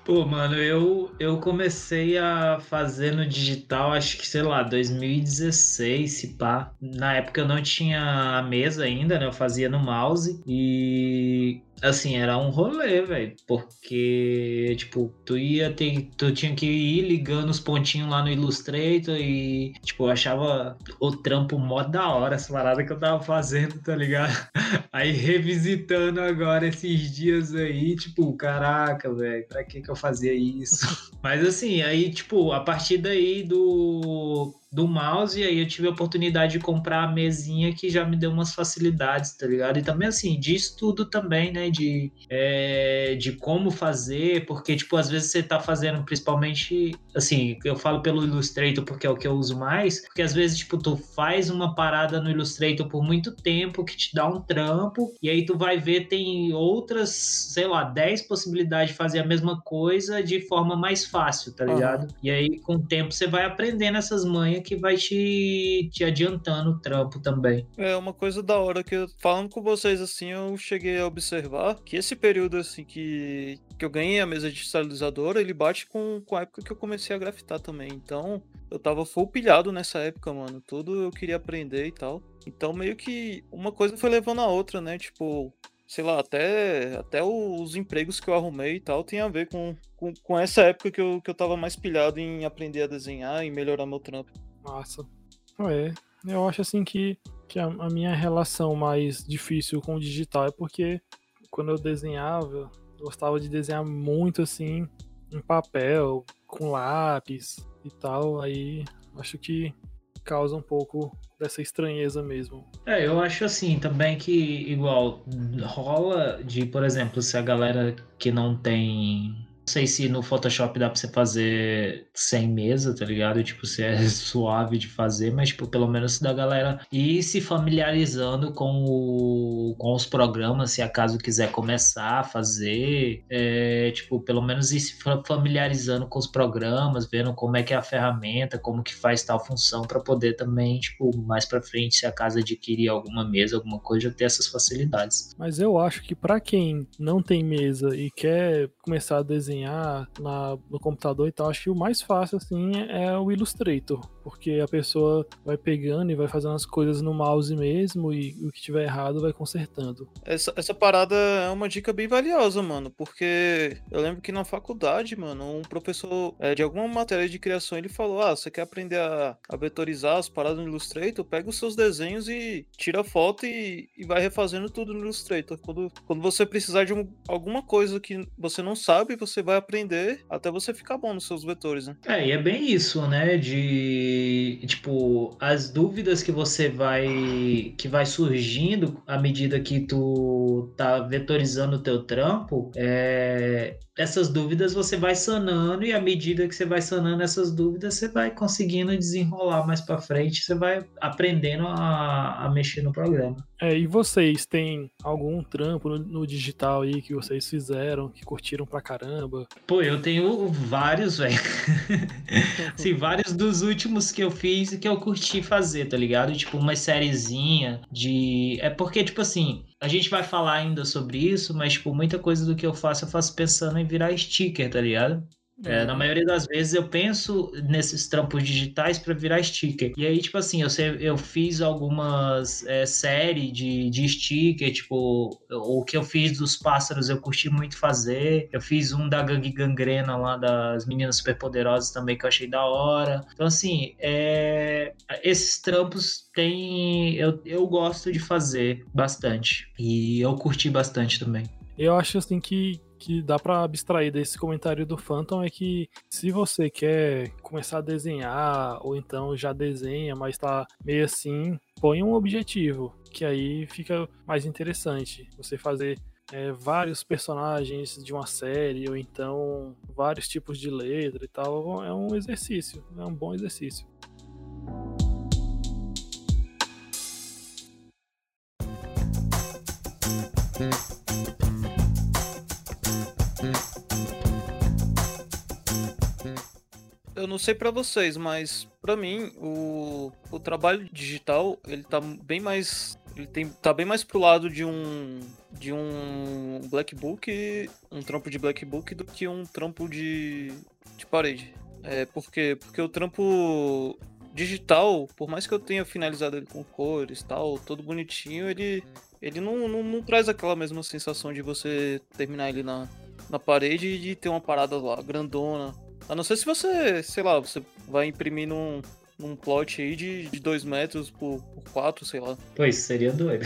Pô, mano, eu, eu comecei a fazer no digital, acho que, sei lá, 2016, se pá. Na época eu não tinha a mesa ainda, né? Eu fazia no mouse e assim, era um rolê, velho, porque tipo, tu ia ter, tu tinha que ir ligando os pontinhos lá no Illustrator e tipo, eu achava o trampo mó da hora essa parada que eu tava fazendo, tá ligado? Aí revisitando agora esses dias aí, tipo, caraca, velho, pra que que eu fazia isso? Mas assim, aí tipo, a partir daí do do mouse, e aí eu tive a oportunidade de comprar a mesinha que já me deu umas facilidades, tá ligado? E também, assim, de estudo também, né? De, é, de como fazer, porque, tipo, às vezes você tá fazendo, principalmente, assim, eu falo pelo Illustrator porque é o que eu uso mais, porque às vezes, tipo, tu faz uma parada no Illustrator por muito tempo que te dá um trampo, e aí tu vai ver, tem outras, sei lá, 10 possibilidades de fazer a mesma coisa de forma mais fácil, tá ligado? Uhum. E aí, com o tempo, você vai aprendendo essas manhas que vai te, te adiantando o trampo também. É uma coisa da hora que falando com vocês assim, eu cheguei a observar que esse período assim que, que eu ganhei a mesa digitalizadora, ele bate com, com a época que eu comecei a grafitar também. Então, eu tava full pilhado nessa época, mano. Tudo eu queria aprender e tal. Então, meio que uma coisa foi levando a outra, né? Tipo, sei lá, até, até os empregos que eu arrumei e tal tem a ver com, com, com essa época que eu, que eu tava mais pilhado em aprender a desenhar e melhorar meu trampo. Massa. É, eu acho assim que, que a, a, minha relação mais difícil com o digital é porque quando eu desenhava, gostava de desenhar muito assim em papel, com lápis e tal, aí acho que causa um pouco dessa estranheza mesmo. É, eu acho assim também que igual rola de, por exemplo, se a galera que não tem sei se no Photoshop dá pra você fazer sem mesa, tá ligado? Tipo, se é suave de fazer, mas, tipo, pelo menos da galera ir se familiarizando com, o, com os programas, se acaso quiser começar a fazer, é, tipo, pelo menos ir se familiarizando com os programas, vendo como é que é a ferramenta, como que faz tal função, para poder também, tipo, mais pra frente, se acaso adquirir alguma mesa, alguma coisa, já ter essas facilidades. Mas eu acho que para quem não tem mesa e quer começar a desenhar na, no computador e tal, acho que o mais fácil, assim, é o Illustrator, porque a pessoa vai pegando e vai fazendo as coisas no mouse mesmo e o que tiver errado vai consertando. Essa, essa parada é uma dica bem valiosa, mano, porque eu lembro que na faculdade, mano, um professor é, de alguma matéria de criação, ele falou, ah, você quer aprender a, a vetorizar as paradas no Illustrator? Pega os seus desenhos e tira foto e, e vai refazendo tudo no Illustrator. Quando, quando você precisar de um, alguma coisa que você não sabe, você vai aprender até você ficar bom nos seus vetores, né? É, e é bem isso, né? De tipo, as dúvidas que você vai que vai surgindo à medida que tu tá vetorizando o teu trampo, é, essas dúvidas você vai sanando e à medida que você vai sanando essas dúvidas, você vai conseguindo desenrolar mais para frente, você vai aprendendo a, a mexer no programa. É, e vocês têm algum trampo no, no, digital aí que vocês fizeram, que curtiram pra caramba? Pô, eu tenho vários, velho. Sim, vários dos últimos que eu fiz e que eu curti fazer, tá ligado? Tipo, uma sériezinha de. É porque, tipo assim, a gente vai falar ainda sobre isso, mas, tipo, muita coisa do que eu faço, eu faço pensando em virar sticker, tá ligado? É, na uhum. maioria das vezes eu penso nesses trampos digitais para virar sticker. E aí, tipo assim, eu, eu fiz algumas é, séries de, de sticker, tipo, o que eu fiz dos pássaros eu curti muito fazer. Eu fiz um da gangue gangrena lá das meninas superpoderosas também que eu achei da hora. Então, assim, é, esses trampos tem. Eu, eu gosto de fazer bastante. E eu curti bastante também. Eu acho assim que que dá para abstrair desse comentário do Phantom é que se você quer começar a desenhar ou então já desenha, mas tá meio assim, põe um objetivo, que aí fica mais interessante. Você fazer é, vários personagens de uma série ou então vários tipos de letra e tal, é um exercício, é um bom exercício. Eu não sei para vocês, mas para mim o, o trabalho digital ele tá bem mais ele tem, tá bem mais pro lado de um de um black book, um trampo de black book do que um trampo de, de parede. É porque porque o trampo digital, por mais que eu tenha finalizado ele com cores, tal, todo bonitinho, ele ele não, não, não traz aquela mesma sensação de você terminar ele na, na parede e de ter uma parada lá grandona. A não ser se você, sei lá, você vai imprimir num, num plot aí de 2 metros por 4, sei lá. Pois, seria doido.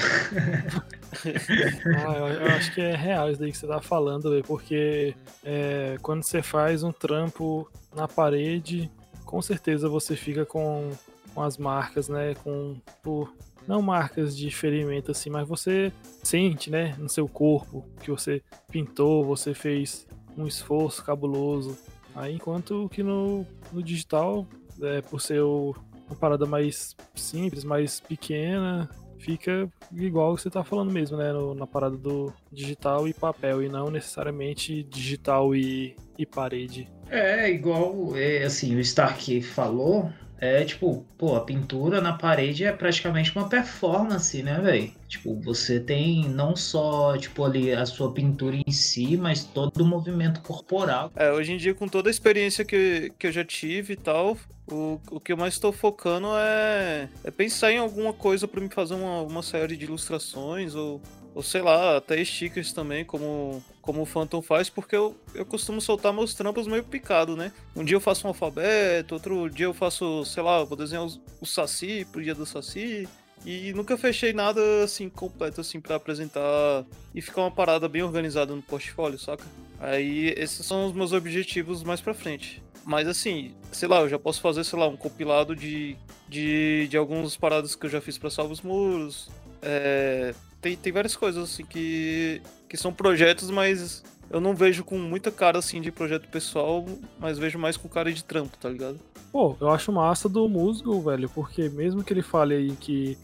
ah, eu, eu, acho que é real isso daí que você tá falando, véio, porque é, quando você faz um trampo na parede, com certeza você fica com, com as marcas, né? Com, por, não marcas de ferimento assim, mas você sente, né, no seu corpo que você pintou, você fez um esforço cabuloso. Aí, enquanto que no, no digital é, por ser uma parada mais simples, mais pequena, fica igual você tá falando mesmo, né? No, na parada do digital e papel, e não necessariamente digital e, e parede. É, igual é, assim, o Stark falou, é tipo, pô, a pintura na parede é praticamente uma performance, né, velho? Tipo, você tem não só, tipo, ali a sua pintura em si, mas todo o movimento corporal. É, hoje em dia, com toda a experiência que, que eu já tive e tal, o, o que eu mais estou focando é, é pensar em alguma coisa para me fazer uma, uma série de ilustrações ou ou sei lá, até stickers também, como, como o Phantom faz, porque eu, eu costumo soltar meus trampos meio picado, né? Um dia eu faço um alfabeto, outro dia eu faço, sei lá, vou desenhar o, Saci pro dia do Saci. E nunca fechei nada assim completo assim para apresentar e ficar uma parada bem organizada no portfólio, saca? Aí esses são os meus objetivos mais para frente. Mas assim, sei lá, eu já posso fazer, sei lá, um compilado de, de, de algumas paradas que eu já fiz para Salvos Muros. É, tem, tem várias coisas assim que, que são projetos, mas eu não vejo com muita cara assim de projeto pessoal, mas vejo mais com cara de trampo, tá ligado? Pô, eu acho massa do músico, velho, porque mesmo que ele fale aí que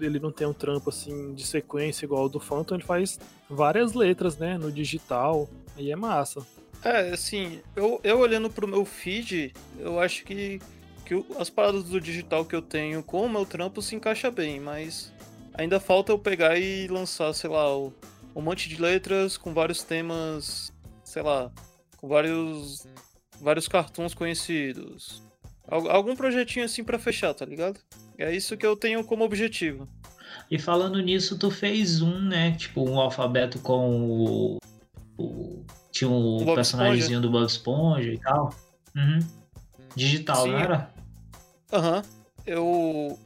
ele não tem um trampo assim de sequência igual o do Phantom, ele faz várias letras, né, no digital, aí é massa. É, assim, eu, eu olhando pro meu feed, eu acho que, que as paradas do digital que eu tenho com o meu trampo se encaixa bem, mas Ainda falta eu pegar e lançar, sei lá, um monte de letras com vários temas, sei lá, com vários vários cartões conhecidos. Algum projetinho assim para fechar, tá ligado? É isso que eu tenho como objetivo. E falando nisso, tu fez um, né? Tipo, um alfabeto com o. o tinha um o personagemzinho do Bob Esponja e tal. Uhum. Digital, Sim. não era? Aham. Uhum. Eu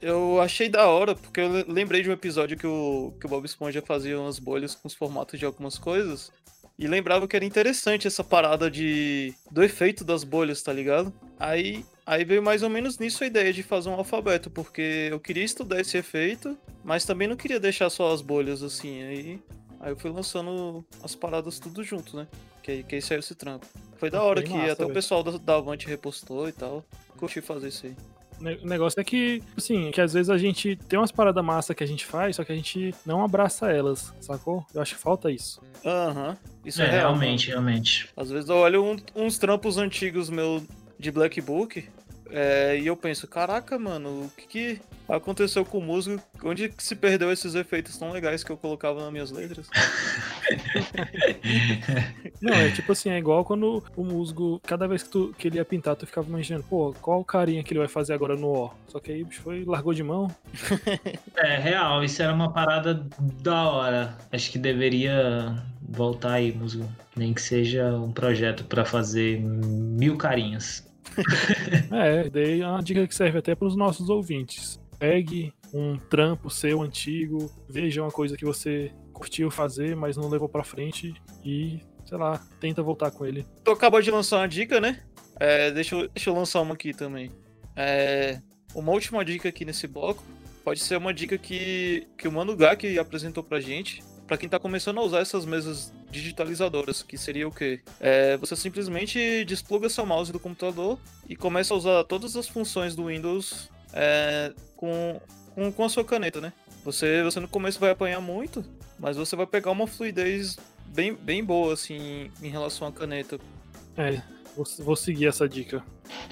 eu achei da hora, porque eu lembrei de um episódio que o, que o Bob Esponja fazia umas bolhas com os formatos de algumas coisas. E lembrava que era interessante essa parada de do efeito das bolhas, tá ligado? Aí, aí veio mais ou menos nisso a ideia de fazer um alfabeto, porque eu queria estudar esse efeito, mas também não queria deixar só as bolhas assim. Aí, aí eu fui lançando as paradas tudo junto, né? Que aí, que aí saiu esse trampo. Foi da hora que massa, até véio. o pessoal da, da Avante repostou e tal. Curti fazer isso aí. O negócio é que, assim, que às vezes a gente tem umas paradas massa que a gente faz, só que a gente não abraça elas, sacou? Eu acho que falta isso. Aham. Uhum. Isso é, é real, realmente, mano. realmente. Às vezes eu olho um, uns trampos antigos meu de Black Book é, e eu penso, caraca, mano, o que, que aconteceu com o músico? Onde se perdeu esses efeitos tão legais que eu colocava nas minhas letras? Não, é tipo assim, é igual quando o musgo, cada vez que, tu, que ele ia pintar, tu ficava imaginando, pô, qual carinha que ele vai fazer agora no ó? Só que aí o bicho foi, largou de mão. É, real, isso era uma parada da hora. Acho que deveria voltar aí, musgo. Nem que seja um projeto para fazer mil carinhas. é, daí é uma dica que serve até para os nossos ouvintes. Pegue um trampo seu antigo, veja uma coisa que você curtiu fazer, mas não levou para frente e, sei lá, tenta voltar com ele. Tu acabou de lançar uma dica, né? É, deixa, eu, deixa eu lançar uma aqui também. É, uma última dica aqui nesse bloco pode ser uma dica que, que o Mano Gak apresentou pra gente, para quem tá começando a usar essas mesas digitalizadoras, que seria o quê? É, você simplesmente despluga seu mouse do computador e começa a usar todas as funções do Windows é, com, com, com a sua caneta, né? Você, você no começo vai apanhar muito, mas você vai pegar uma fluidez bem, bem boa, assim, em relação à caneta. É, vou, vou seguir essa dica.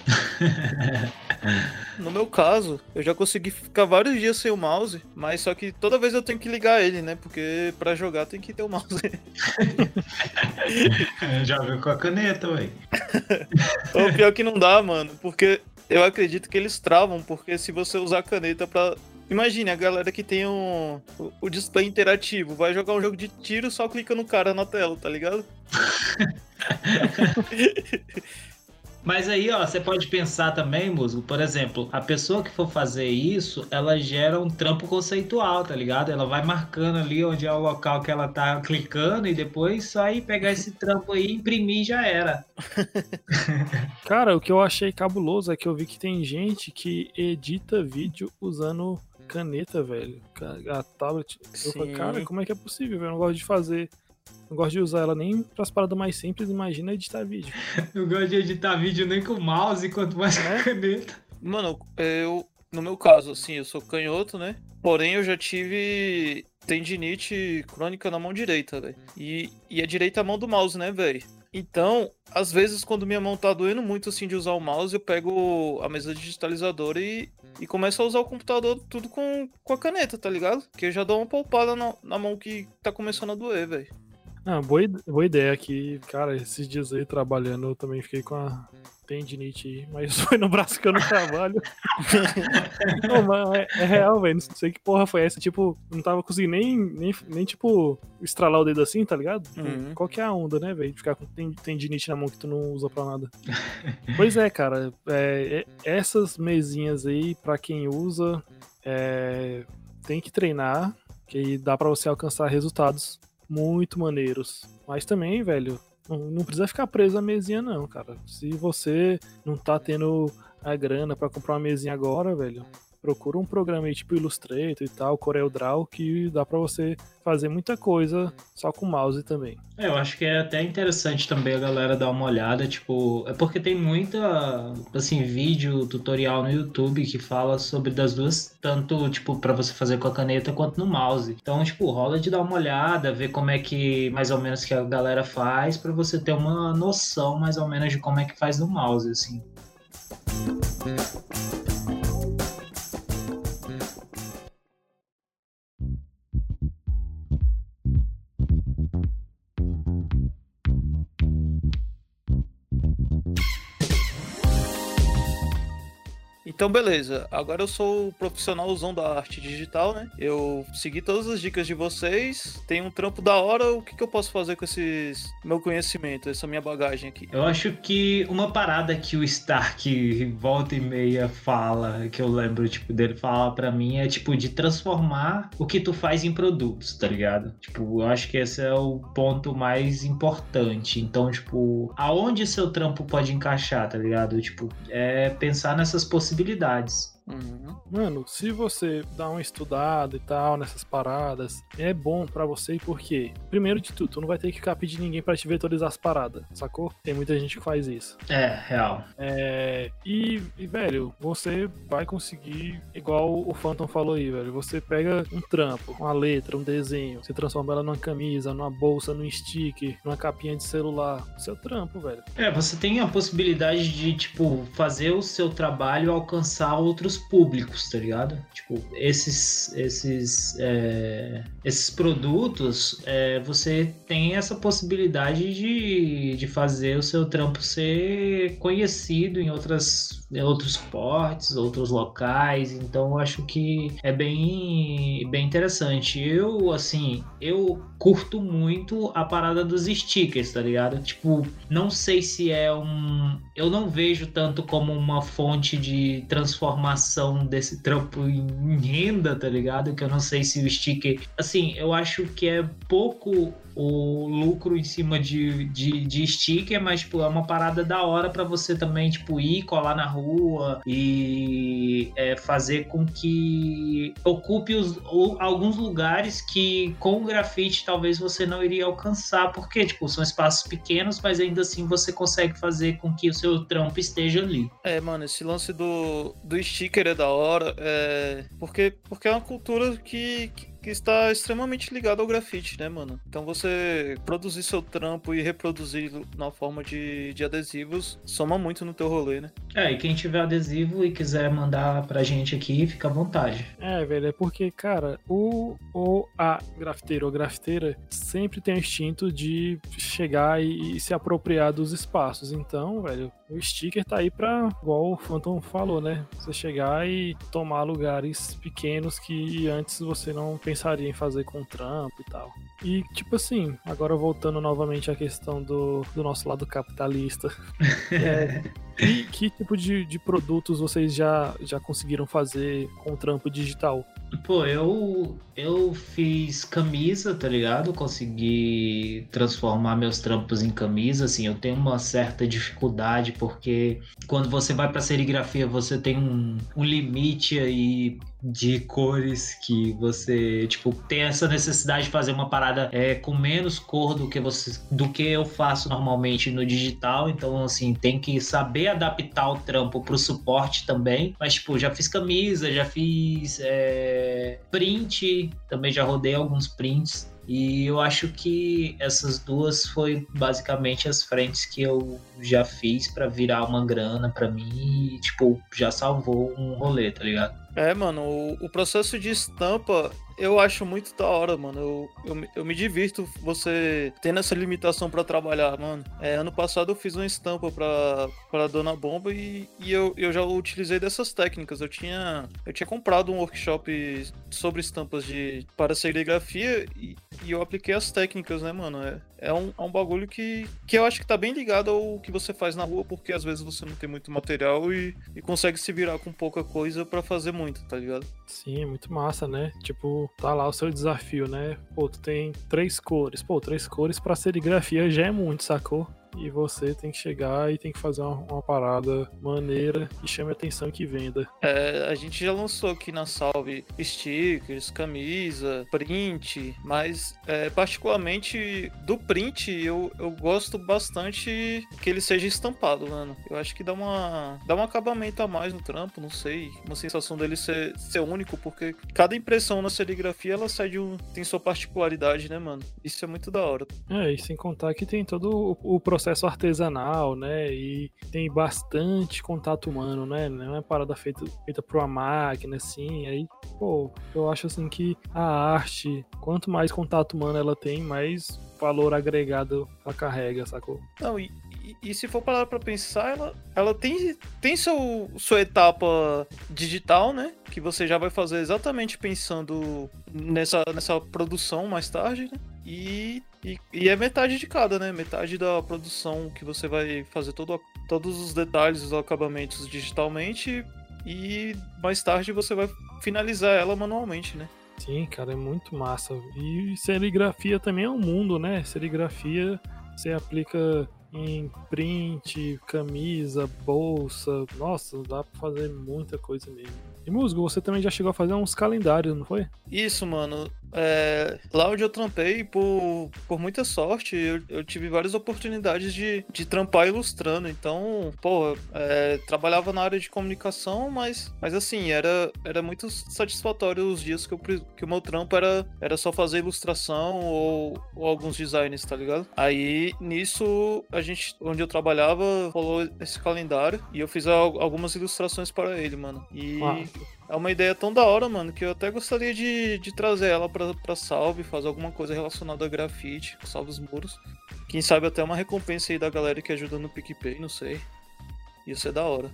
No meu caso, eu já consegui ficar vários dias sem o mouse, mas só que toda vez eu tenho que ligar ele, né? Porque pra jogar tem que ter o mouse. já viu com a caneta, ué. o pior que não dá, mano, porque eu acredito que eles travam, porque se você usar a caneta pra. Imagine a galera que tem um, o, o display interativo, vai jogar um jogo de tiro só clica no cara na tela, tá ligado? Mas aí, ó, você pode pensar também, Musgo, por exemplo, a pessoa que for fazer isso, ela gera um trampo conceitual, tá ligado? Ela vai marcando ali onde é o local que ela tá clicando e depois só ir pegar esse trampo aí, imprimir e já era. Cara, o que eu achei cabuloso é que eu vi que tem gente que edita vídeo usando caneta, velho. A tablet. Eu falei, cara, como é que é possível? Eu não gosto de fazer não gosto de usar ela nem para as paradas mais simples, imagina editar vídeo. Não gosto de editar vídeo nem com mouse, quanto mais com é? caneta. Mano, eu, no meu caso, assim, eu sou canhoto, né? Porém, eu já tive tendinite crônica na mão direita, velho. E, e a direita é a mão do mouse, né, velho? Então, às vezes, quando minha mão tá doendo muito, assim, de usar o mouse, eu pego a mesa digitalizadora e, e começo a usar o computador tudo com, com a caneta, tá ligado? Que eu já dou uma poupada na, na mão que tá começando a doer, velho. Ah, boa, boa ideia aqui. Cara, esses dias aí trabalhando, eu também fiquei com a tendinite aí, mas foi no braço que eu não trabalho. não, mas é, é real, velho. Não sei que porra foi essa. Tipo, não tava conseguindo nem, nem, nem tipo, estralar o dedo assim, tá ligado? Uhum. Qual que é a onda, né, velho? Ficar com tendinite na mão que tu não usa pra nada. pois é, cara. É, é, essas mesinhas aí, pra quem usa, é, tem que treinar, que dá pra você alcançar resultados muito maneiros. Mas também, velho, não, precisa ficar preso à mesinha, não, cara. Se você não tá tendo a grana para comprar uma mesinha agora, velho, procura um programa aí tipo Illustrator e tal, CorelDRAW, que dá para você fazer muita coisa só com mouse também. É, eu acho que é até interessante também a galera dar uma olhada, tipo, é porque tem muita, assim, vídeo, tutorial no YouTube que fala sobre das duas, tanto, tipo, para você fazer com a caneta quanto no mouse. Então, tipo, rola de dar uma olhada, ver como é que, mais ou menos, que a galera faz, para você ter uma noção, mais ou menos, de como é que faz no mouse, assim. Então, beleza. Agora eu sou o profissionalzão da arte digital, né? Eu segui todas as dicas de vocês. Tem um trampo da hora. O que, que eu posso fazer com esses meu conhecimento, essa minha bagagem aqui? Eu acho que uma parada que o Stark volta e meia fala, que eu lembro, tipo, dele falar para mim, é tipo de transformar o que tu faz em produtos, tá ligado? Tipo, eu acho que esse é o ponto mais importante. Então, tipo, aonde seu trampo pode encaixar, tá ligado? Tipo, é pensar nessas possibilidades possibilidades. Uhum. Mano, se você dá uma estudada e tal nessas paradas, é bom para você porque, primeiro de tudo, tu não vai ter que ficar pedindo ninguém para te vetorizar as paradas, sacou? Tem muita gente que faz isso. É, real. É, e, e, velho, você vai conseguir, igual o Phantom falou aí, velho, você pega um trampo, uma letra, um desenho, você transforma ela numa camisa, numa bolsa, num sticker, numa capinha de celular. Seu trampo, velho. É, você tem a possibilidade de, tipo, fazer o seu trabalho alcançar outros públicos, tá ligado? Tipo, esses, esses, é, esses produtos, é, você tem essa possibilidade de, de fazer o seu trampo ser conhecido em outras outros portes, outros locais, então eu acho que é bem, bem interessante. Eu, assim, eu curto muito a parada dos stickers, tá ligado? Tipo, não sei se é um. Eu não vejo tanto como uma fonte de transformação desse trampo em renda, tá ligado? Que eu não sei se o sticker. Assim, eu acho que é pouco o lucro em cima de, de, de sticker, mas tipo, é uma parada da hora para você também tipo, ir, colar na rua e é, fazer com que ocupe os, alguns lugares que com o grafite talvez você não iria alcançar, porque tipo, são espaços pequenos, mas ainda assim você consegue fazer com que o seu trampo esteja ali. É, mano, esse lance do, do sticker é da hora, é... porque, porque é uma cultura que, que que está extremamente ligado ao grafite, né, mano? Então você produzir seu trampo e reproduzir na forma de, de adesivos soma muito no teu rolê, né? É, e quem tiver adesivo e quiser mandar pra gente aqui, fica à vontade. É, velho, é porque, cara, o ou a grafiteiro ou grafiteira sempre tem o instinto de chegar e, e se apropriar dos espaços. Então, velho, o sticker tá aí pra, igual o Phantom falou, né? Você chegar e tomar lugares pequenos que antes você não pensaria em fazer com trampo e tal. E, tipo assim, agora voltando novamente à questão do, do nosso lado capitalista. é, que, que, tipo de, de produtos vocês já, já conseguiram fazer com trampo digital? Pô, eu, eu fiz camisa, tá ligado? Consegui transformar meus trampos em camisa, assim, eu tenho uma certa dificuldade, porque quando você vai pra serigrafia, você tem um, um limite aí de cores que você, tipo, tem essa necessidade de fazer uma parada é, com menos cor do que você do que eu faço normalmente no digital, então assim, tem que saber adaptar o trampo pro suporte também. Mas tipo, já fiz camisa, já fiz é, print, também já rodei alguns prints. E eu acho que essas duas foi basicamente as frentes que eu já fiz para virar uma grana para mim e, tipo, já salvou um rolê, tá ligado? É, mano, o, o processo de estampa eu acho muito da hora, mano. Eu, eu, eu me divirto você tendo essa limitação para trabalhar, mano. É, ano passado eu fiz uma estampa pra, pra Dona Bomba e, e eu, eu já utilizei dessas técnicas. Eu tinha, eu tinha comprado um workshop sobre estampas de, para serigrafia e, e eu apliquei as técnicas, né, mano? É, é, um, é um bagulho que, que eu acho que tá bem ligado ao que você faz na rua, porque às vezes você não tem muito material e, e consegue se virar com pouca coisa para fazer muito, tá ligado? Sim, é muito massa, né? Tipo, tá lá o seu desafio, né? Pô, tu tem três cores. Pô, três cores pra serigrafia já é muito, sacou? E você tem que chegar e tem que fazer uma, uma parada maneira que chame atenção e que venda. É, a gente já lançou aqui na Salve stickers, camisa, print, mas é, particularmente do print eu, eu gosto bastante que ele seja estampado, mano. Eu acho que dá uma dá um acabamento a mais no trampo, não sei, uma sensação dele ser, ser único, porque cada impressão na serigrafia ela sai de um tem sua particularidade, né, mano? Isso é muito da hora. É, e sem contar que tem todo o, o processo processo artesanal, né? E tem bastante contato humano, né? Não é parada feita, feita por uma máquina, assim. Aí, pô, eu acho assim que a arte, quanto mais contato humano ela tem, mais valor agregado ela carrega, sacou? Não, e, e, e, se for parar pra pensar, ela, ela tem, tem seu, sua etapa digital, né? Que você já vai fazer exatamente pensando nessa, nessa produção mais tarde, né? E, e, e, é metade de cada, né? Metade da produção que você vai fazer todo, todos os detalhes, os acabamentos digitalmente e mais tarde você vai finalizar ela manualmente, né? Sim, cara, é muito massa. E serigrafia também é um mundo, né? Serigrafia você aplica em print, camisa, bolsa. Nossa, dá pra fazer muita coisa mesmo. E Musgo, você também já chegou a fazer uns calendários, não foi? Isso, mano. É, lá onde eu trampei, por, por muita sorte, eu, eu tive várias oportunidades de, de trampar ilustrando. Então, pô, é, trabalhava na área de comunicação, mas, mas assim, era, era muito satisfatório os dias que, eu, que o meu trampo era, era só fazer ilustração ou, ou alguns designs, tá ligado? Aí, nisso, a gente, onde eu trabalhava, rolou esse calendário e eu fiz algumas ilustrações para ele, mano. E. É uma ideia tão da hora, mano, que eu até gostaria de, de trazer ela pra, pra Salve, fazer alguma coisa relacionada a grafite, Salve os Muros. Quem sabe até uma recompensa aí da galera que ajuda no PicPay, não sei. Ia ser da hora.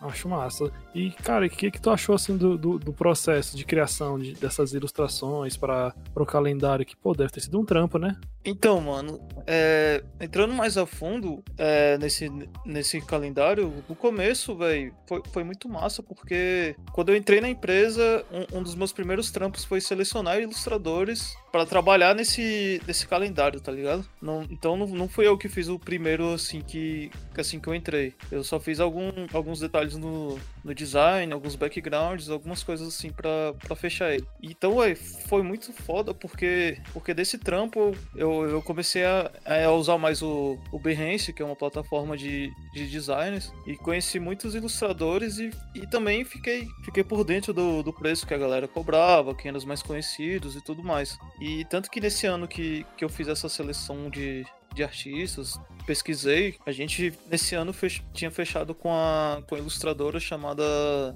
Acho massa. E, cara, o que, que tu achou assim do, do, do processo de criação de, dessas ilustrações para o calendário? Que, pô, deve ter sido um trampo, né? Então, mano, é, entrando mais a fundo é, nesse, nesse calendário, no começo, velho, foi, foi muito massa, porque quando eu entrei na empresa, um, um dos meus primeiros trampos foi selecionar ilustradores para trabalhar nesse, nesse calendário, tá ligado? Não, então não, não fui eu que fiz o primeiro assim que, assim que eu entrei. Eu só fiz algum, alguns detalhes no, no design, alguns backgrounds, algumas coisas assim para fechar ele. Então, ué, foi muito foda porque porque desse trampo eu eu, comecei a, a usar mais o, o Behance, que é uma plataforma de, de designers, e conheci muitos ilustradores e, e também fiquei, fiquei por dentro do, do preço que a galera cobrava, quem eram os mais conhecidos e tudo mais. E tanto que nesse ano que, que eu fiz essa seleção de, de artistas, pesquisei, a gente nesse ano fech tinha fechado com a, com a ilustradora chamada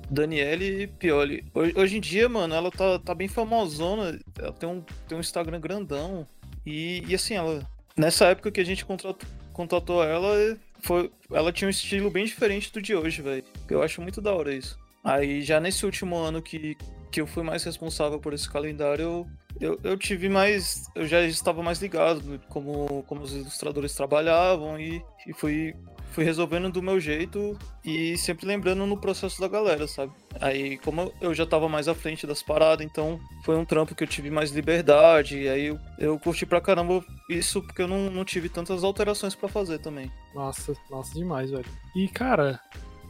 Daniele Pioli. Hoje, hoje, em dia, mano, ela tá, tá bem famosona, ela tem um, tem um Instagram grandão. E, e assim, ela. Nessa época que a gente contratou, contratou ela, foi, ela tinha um estilo bem diferente do de hoje, velho. Eu acho muito da hora isso. Aí já nesse último ano que, que eu fui mais responsável por esse calendário, eu, eu tive mais. Eu já estava mais ligado como, como os ilustradores trabalhavam e, e fui, fui resolvendo do meu jeito e sempre lembrando no processo da galera, sabe? Aí, como eu já estava mais à frente das paradas, então foi um trampo que eu tive mais liberdade. E aí eu, eu curti pra caramba isso porque eu não, não tive tantas alterações para fazer também. Nossa, nossa, demais, velho. E, cara,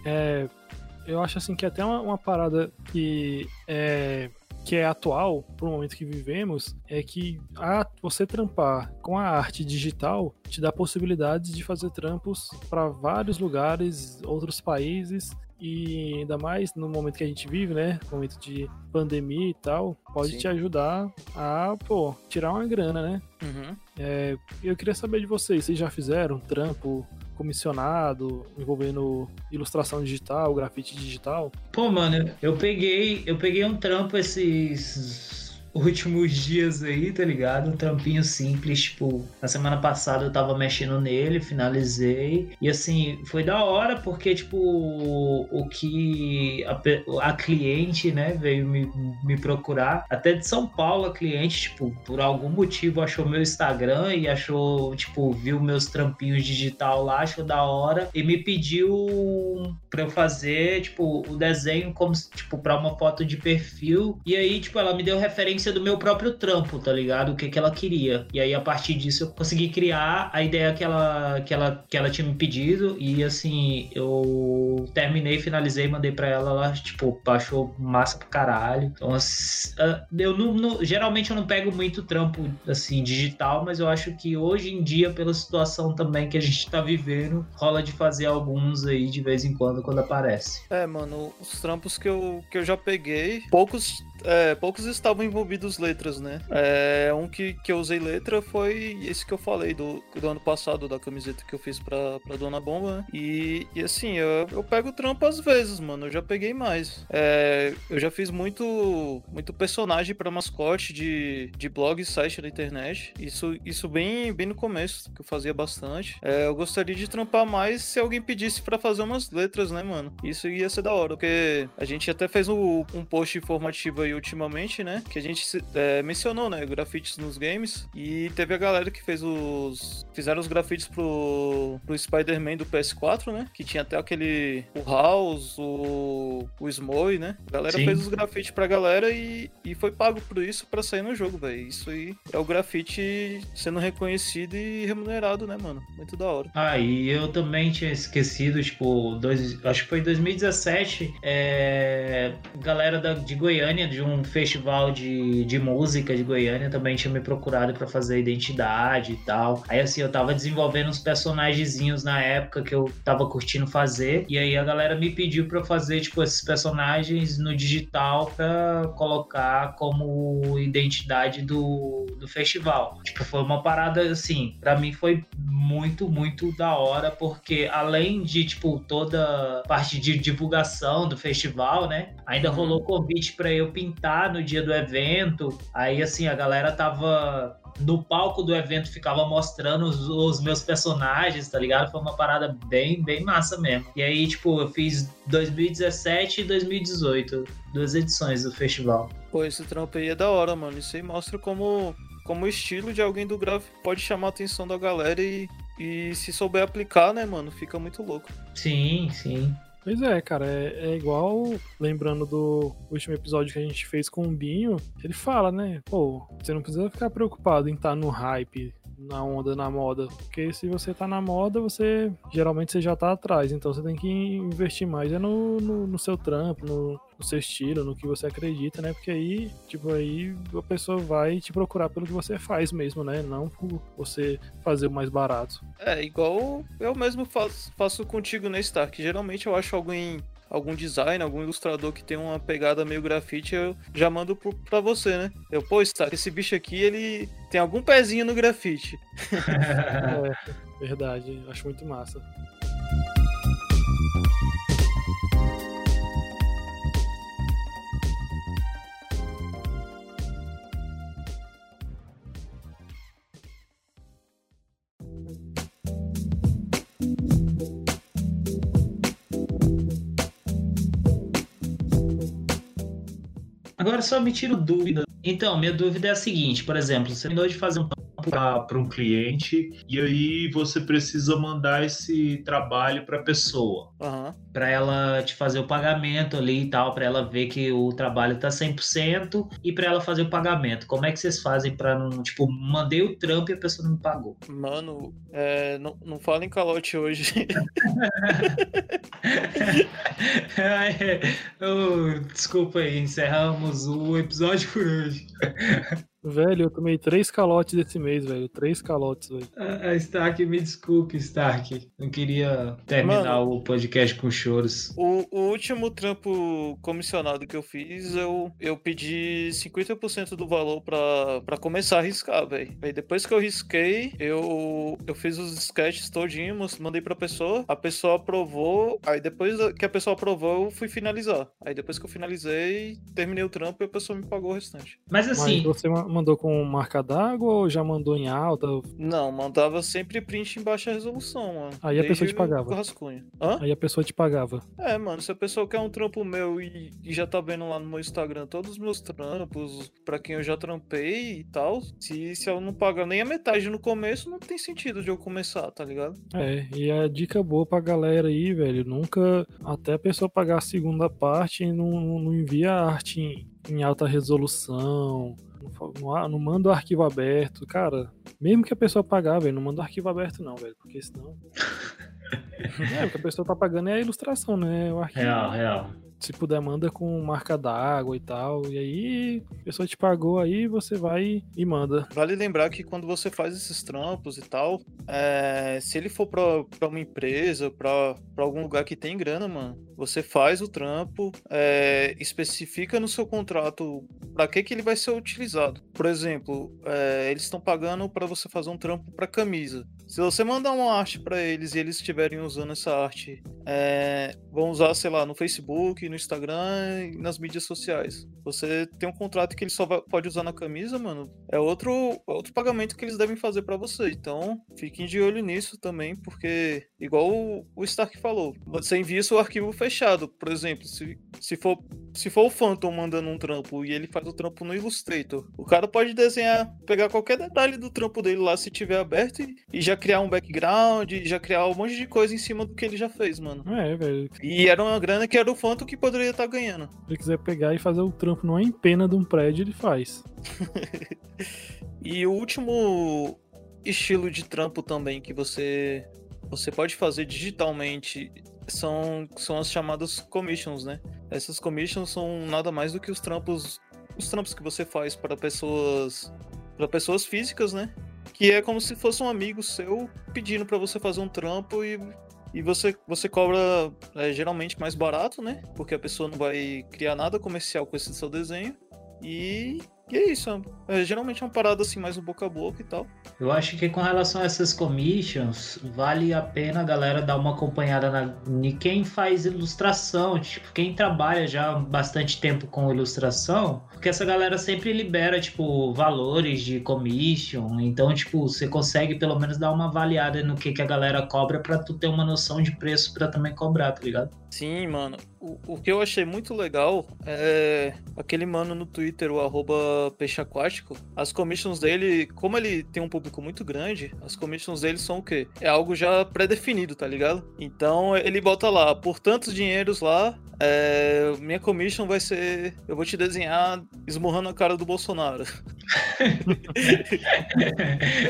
é, eu acho assim que até uma, uma parada que é que é atual para o momento que vivemos é que a, você trampar com a arte digital te dá possibilidades de fazer trampos para vários lugares, outros países e ainda mais no momento que a gente vive, né? Momento de pandemia e tal, pode Sim. te ajudar a, pô, tirar uma grana, né? Uhum. É, eu queria saber de vocês, vocês já fizeram um trampo comissionado envolvendo ilustração digital, grafite digital? Pô, mano, eu peguei, eu peguei um trampo esses últimos dias aí, tá ligado? Um trampinho simples, tipo, na semana passada eu tava mexendo nele, finalizei. E assim, foi da hora porque, tipo, o que a, a cliente, né, veio me, me procurar, até de São Paulo, a cliente, tipo, por algum motivo achou meu Instagram e achou, tipo, viu meus trampinhos digital lá, achou da hora e me pediu pra eu fazer, tipo, o desenho como, tipo, pra uma foto de perfil. E aí, tipo, ela me deu referência do meu próprio trampo, tá ligado? O que, que ela queria. E aí, a partir disso, eu consegui criar a ideia que ela, que ela, que ela tinha me pedido. E assim, eu terminei, finalizei, mandei pra ela, ela, tipo, achou massa pra caralho. Então, eu não, não, geralmente eu não pego muito trampo, assim, digital, mas eu acho que hoje em dia, pela situação também que a gente tá vivendo, rola de fazer alguns aí de vez em quando, quando aparece. É, mano, os trampos que eu, que eu já peguei, poucos é, poucos estavam envolvidos letras, né? É, um que, que eu usei letra foi esse que eu falei do, do ano passado, da camiseta que eu fiz pra, pra Dona Bomba, né? E, e assim, eu, eu pego trampo às vezes, mano. Eu já peguei mais. É, eu já fiz muito, muito personagem pra mascote de, de blog e site da internet. Isso, isso bem, bem no começo, que eu fazia bastante. É, eu gostaria de trampar mais se alguém pedisse pra fazer umas letras, né, mano? Isso ia ser da hora, porque a gente até fez um, um post informativo aí ultimamente, né? Que a gente é, mencionou, né? Grafites nos games. E teve a galera que fez os. Fizeram os grafites pro, pro Spider-Man do PS4, né? Que tinha até aquele. O House, o. O Smoy, né? A galera Sim. fez os grafites pra galera e, e foi pago por isso pra sair no jogo, velho. Isso aí é o grafite sendo reconhecido e remunerado, né, mano? Muito da hora. Ah, e eu também tinha esquecido, tipo, dois, acho que foi 2017, é, galera da, de Goiânia, de um festival de, de música de Goiânia também tinha me procurado para fazer identidade e tal. Aí assim, eu tava desenvolvendo uns personagenzinhos na época que eu tava curtindo fazer. E aí a galera me pediu para fazer, tipo, esses personagens no digital para colocar como identidade do, do festival. Tipo, foi uma parada assim, para mim foi muito, muito da hora, porque além de, tipo, toda parte de divulgação do festival, né? Ainda uhum. rolou convite para eu pintar no dia do evento. Aí, assim, a galera tava no palco do evento ficava mostrando os, os, meus personagens, tá ligado? Foi uma parada bem, bem massa mesmo. E aí, tipo, eu fiz 2017 e 2018, duas edições do festival. Pô, esse trampo aí é da hora, mano. Isso aí mostra como, como o estilo de alguém do gráfico pode chamar a atenção da galera e, e se souber aplicar, né, mano, fica muito louco. Sim, sim. Pois é, cara, é, é, igual, lembrando do último episódio que a gente fez com o Binho, ele fala, né? Pô, você não precisa ficar preocupado em estar tá no hype na onda, na moda. Porque se você tá na moda, você geralmente você já tá atrás. Então você tem que investir mais é no, no, no seu trampo, no, no seu estilo, no que você acredita, né? Porque aí, tipo, aí a pessoa vai te procurar pelo que você faz mesmo, né? Não por você fazer o mais barato. É, igual eu mesmo faço, faço contigo na Stark. Geralmente eu acho alguém algum design, algum ilustrador que tem uma pegada meio grafite, eu já mando pro, pra você, né? Eu, pô, Stark, esse bicho aqui, ele tem algum pezinho no grafite. é, verdade, acho muito massa. Agora só me tiro dúvida. Então, minha dúvida é a seguinte, por exemplo, você terminou de fazer um para um cliente e aí você precisa mandar esse trabalho para a pessoa. Uhum. Para ela te fazer o pagamento ali e tal, para ela ver que o trabalho tá 100% e para ela fazer o pagamento. Como é que vocês fazem para não, tipo, mandei o trampo e a pessoa não me pagou? Mano, é, não, não fala em calote hoje. desculpa aí, encerramos o episódio por hoje. Velho, eu tomei três calotes esse mês, velho. Três calotes, velho. Ah, Stark, me desculpe, Stark. Não queria terminar Mano, o podcast com choros. O, o, último trampo comissionado que eu fiz, eu, eu pedi 50% do valor pra, pra começar a riscar, velho. Aí depois que eu risquei, eu, eu fiz os sketches todinhos, mandei pra pessoa. A pessoa aprovou. Aí depois que a pessoa aprovou, eu fui finalizar. Aí depois que eu finalizei, terminei o trampo e a pessoa me pagou o restante. Mas assim. Mas você mandou com marca d'água ou já mandou em alta? Não, mandava sempre print em baixa resolução, mano. Aí a pessoa te pagava. Rascunho. Hã? Aí a pessoa te pagava. É, mano, se a pessoa quer um trampo meu e, e, já tá vendo lá no meu Instagram todos os meus trampos, pra quem eu já trampei e tal, se, se ela não paga nem a metade no começo, não tem sentido de eu começar, tá ligado? É, e a dica boa pra galera aí, velho, nunca, até a pessoa pagar a segunda parte, não, não envia arte em, em alta resolução, não, não manda o arquivo aberto. Cara, mesmo que a pessoa pagar, velho, não manda o arquivo aberto, não, velho. Porque senão. é, o que a pessoa tá pagando é a ilustração, né? O arquivo. Real, real se puder, manda com marca d'água e tal. E aí, a pessoa te pagou aí, você vai e manda. Vale lembrar que quando você faz esses trampos e tal, é, se ele for pra, pra uma empresa, pra, pra algum lugar que tem grana, mano, você faz o trampo, é, especifica no seu contrato para que, que ele vai ser utilizado. Por exemplo, é, eles estão pagando para você fazer um trampo para camisa. Se você mandar uma arte para eles e eles estiverem usando essa arte, é, vão usar, sei lá, no Facebook, no Instagram e nas mídias sociais. Você tem um contrato que ele só vai, pode usar na camisa, mano. É outro, outro pagamento que eles devem fazer para você. Então, fiquem de olho nisso também, porque, igual o, o Stark falou, você envia seu arquivo fechado. Por exemplo, se, se, for, se for o Phantom mandando um trampo e ele faz o trampo no Illustrator, o cara pode desenhar, pegar qualquer detalhe do trampo dele lá se tiver aberto e, e já criar um background, já criar um monte de coisa em cima do que ele já fez, mano. É, velho. E era uma grana que era o Phantom que poderia estar tá ganhando. Se ele quiser pegar e fazer o trampo numa empena de um prédio, ele faz. e o último estilo de trampo também que você você pode fazer digitalmente são, são as chamadas commissions, né? Essas commissions são nada mais do que os trampos os trampos que você faz para pessoas para pessoas físicas, né? Que é como se fosse um amigo seu pedindo para você fazer um trampo e e você, você cobra é, geralmente mais barato, né? Porque a pessoa não vai criar nada comercial com esse seu desenho. E e é isso, é, geralmente é uma parada assim, mais um boca a boca e tal. Eu acho que com relação a essas commissions, vale a pena a galera dar uma acompanhada na, em quem faz ilustração, tipo, quem trabalha já bastante tempo com ilustração, porque essa galera sempre libera, tipo, valores de commission, então, tipo, você consegue pelo menos dar uma avaliada no que, que a galera cobra para tu ter uma noção de preço para também cobrar, tá ligado? Sim, mano. O, o que eu achei muito legal é aquele mano no Twitter, o arroba peixe aquático. As commissions dele, como ele tem um público muito grande, as commissions dele são o quê? É algo já pré-definido, tá ligado? Então ele bota lá, por tantos dinheiros lá, é, minha commission vai ser. Eu vou te desenhar esmurrando a cara do Bolsonaro.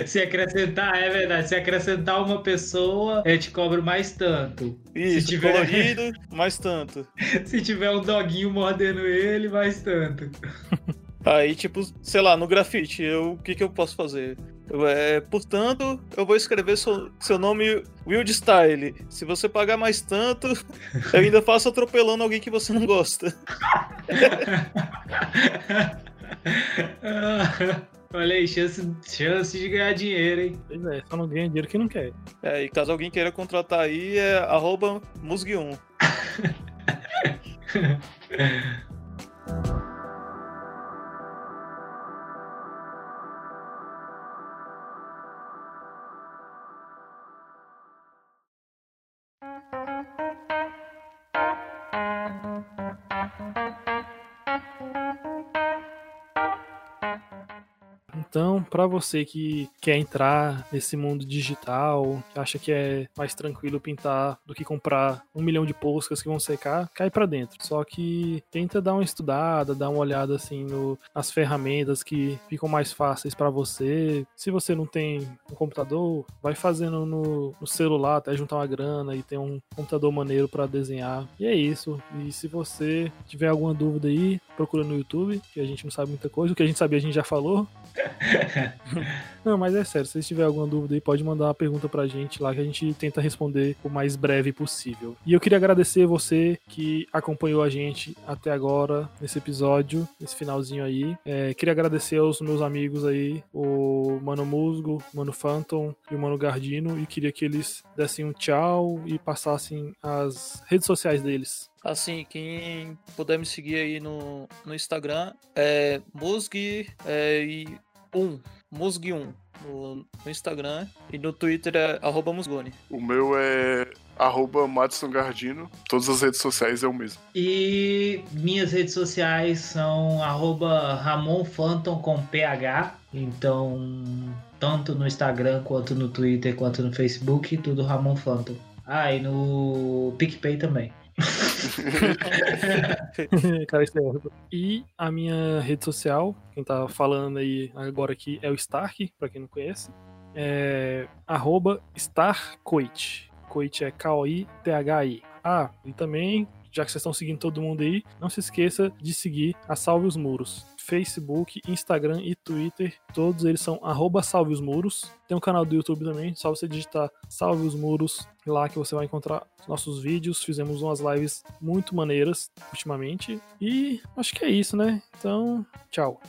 se acrescentar, é verdade, se acrescentar uma pessoa, eu te cobro mais tanto. Isso, se tiver colorido, mais tanto. se tiver um doguinho mordendo ele, mais tanto. Aí, tipo, sei lá, no grafite, eu, o que, que eu posso fazer? É, portanto, eu vou escrever seu, seu nome Wild Style. Se você pagar mais tanto, eu ainda faço atropelando alguém que você não gosta. Olha aí, chance, chance de ganhar dinheiro, hein? Pois é, só não ganha dinheiro que não quer. É, e caso alguém queira contratar aí, é arroba musgue1. Então, para você que quer entrar nesse mundo digital, que acha que é mais tranquilo pintar do que comprar um milhão de poscas que vão secar, cai para dentro. Só que tenta dar uma estudada, dar uma olhada assim no, nas ferramentas que ficam mais fáceis para você. Se você não tem um computador, vai fazendo no, no celular até juntar uma grana e ter um computador maneiro para desenhar. E é isso. E se você tiver alguma dúvida aí, procura no YouTube, que a gente não sabe muita coisa. O que a gente sabia a gente já falou. Não, mas é sério, se vocês tiverem alguma dúvida aí, pode mandar uma pergunta pra gente lá que a gente tenta responder o mais breve possível. E eu queria agradecer você que acompanhou a gente até agora nesse episódio, nesse finalzinho aí. É, queria agradecer aos meus amigos aí, o Mano Musgo, Mano Phantom e o Mano Gardino, e queria que eles dessem um tchau e passassem as redes sociais deles. Assim, quem puder me seguir aí no, no Instagram é Musg é, e 1, Musg1 no, no, Instagram e no Twitter é arroba Musgoni. O meu é arroba Madison Gardino, todas as redes sociais é o mesmo. E minhas redes sociais são arroba Ramon Phantom com PH, então tanto no Instagram quanto no Twitter quanto no Facebook, tudo Ramon Phantom. Ah, e no PicPay também. Cara, isso é E a minha rede social, quem tá falando aí agora aqui é o Stark, pra quem não conhece. É arroba StarCoit. Coit é K-O-I-T-H-I. Ah, e também, já que vocês estão seguindo todo mundo aí, não se esqueça de seguir a Salve os Muros. Facebook, Instagram e Twitter. Todos eles são arroba Salve os Muros. Tem um canal do YouTube também, só você digitar Salve os Muros lá que você vai encontrar nossos vídeos. Fizemos umas lives muito maneiras ultimamente. E acho que é isso, né? Então, tchau.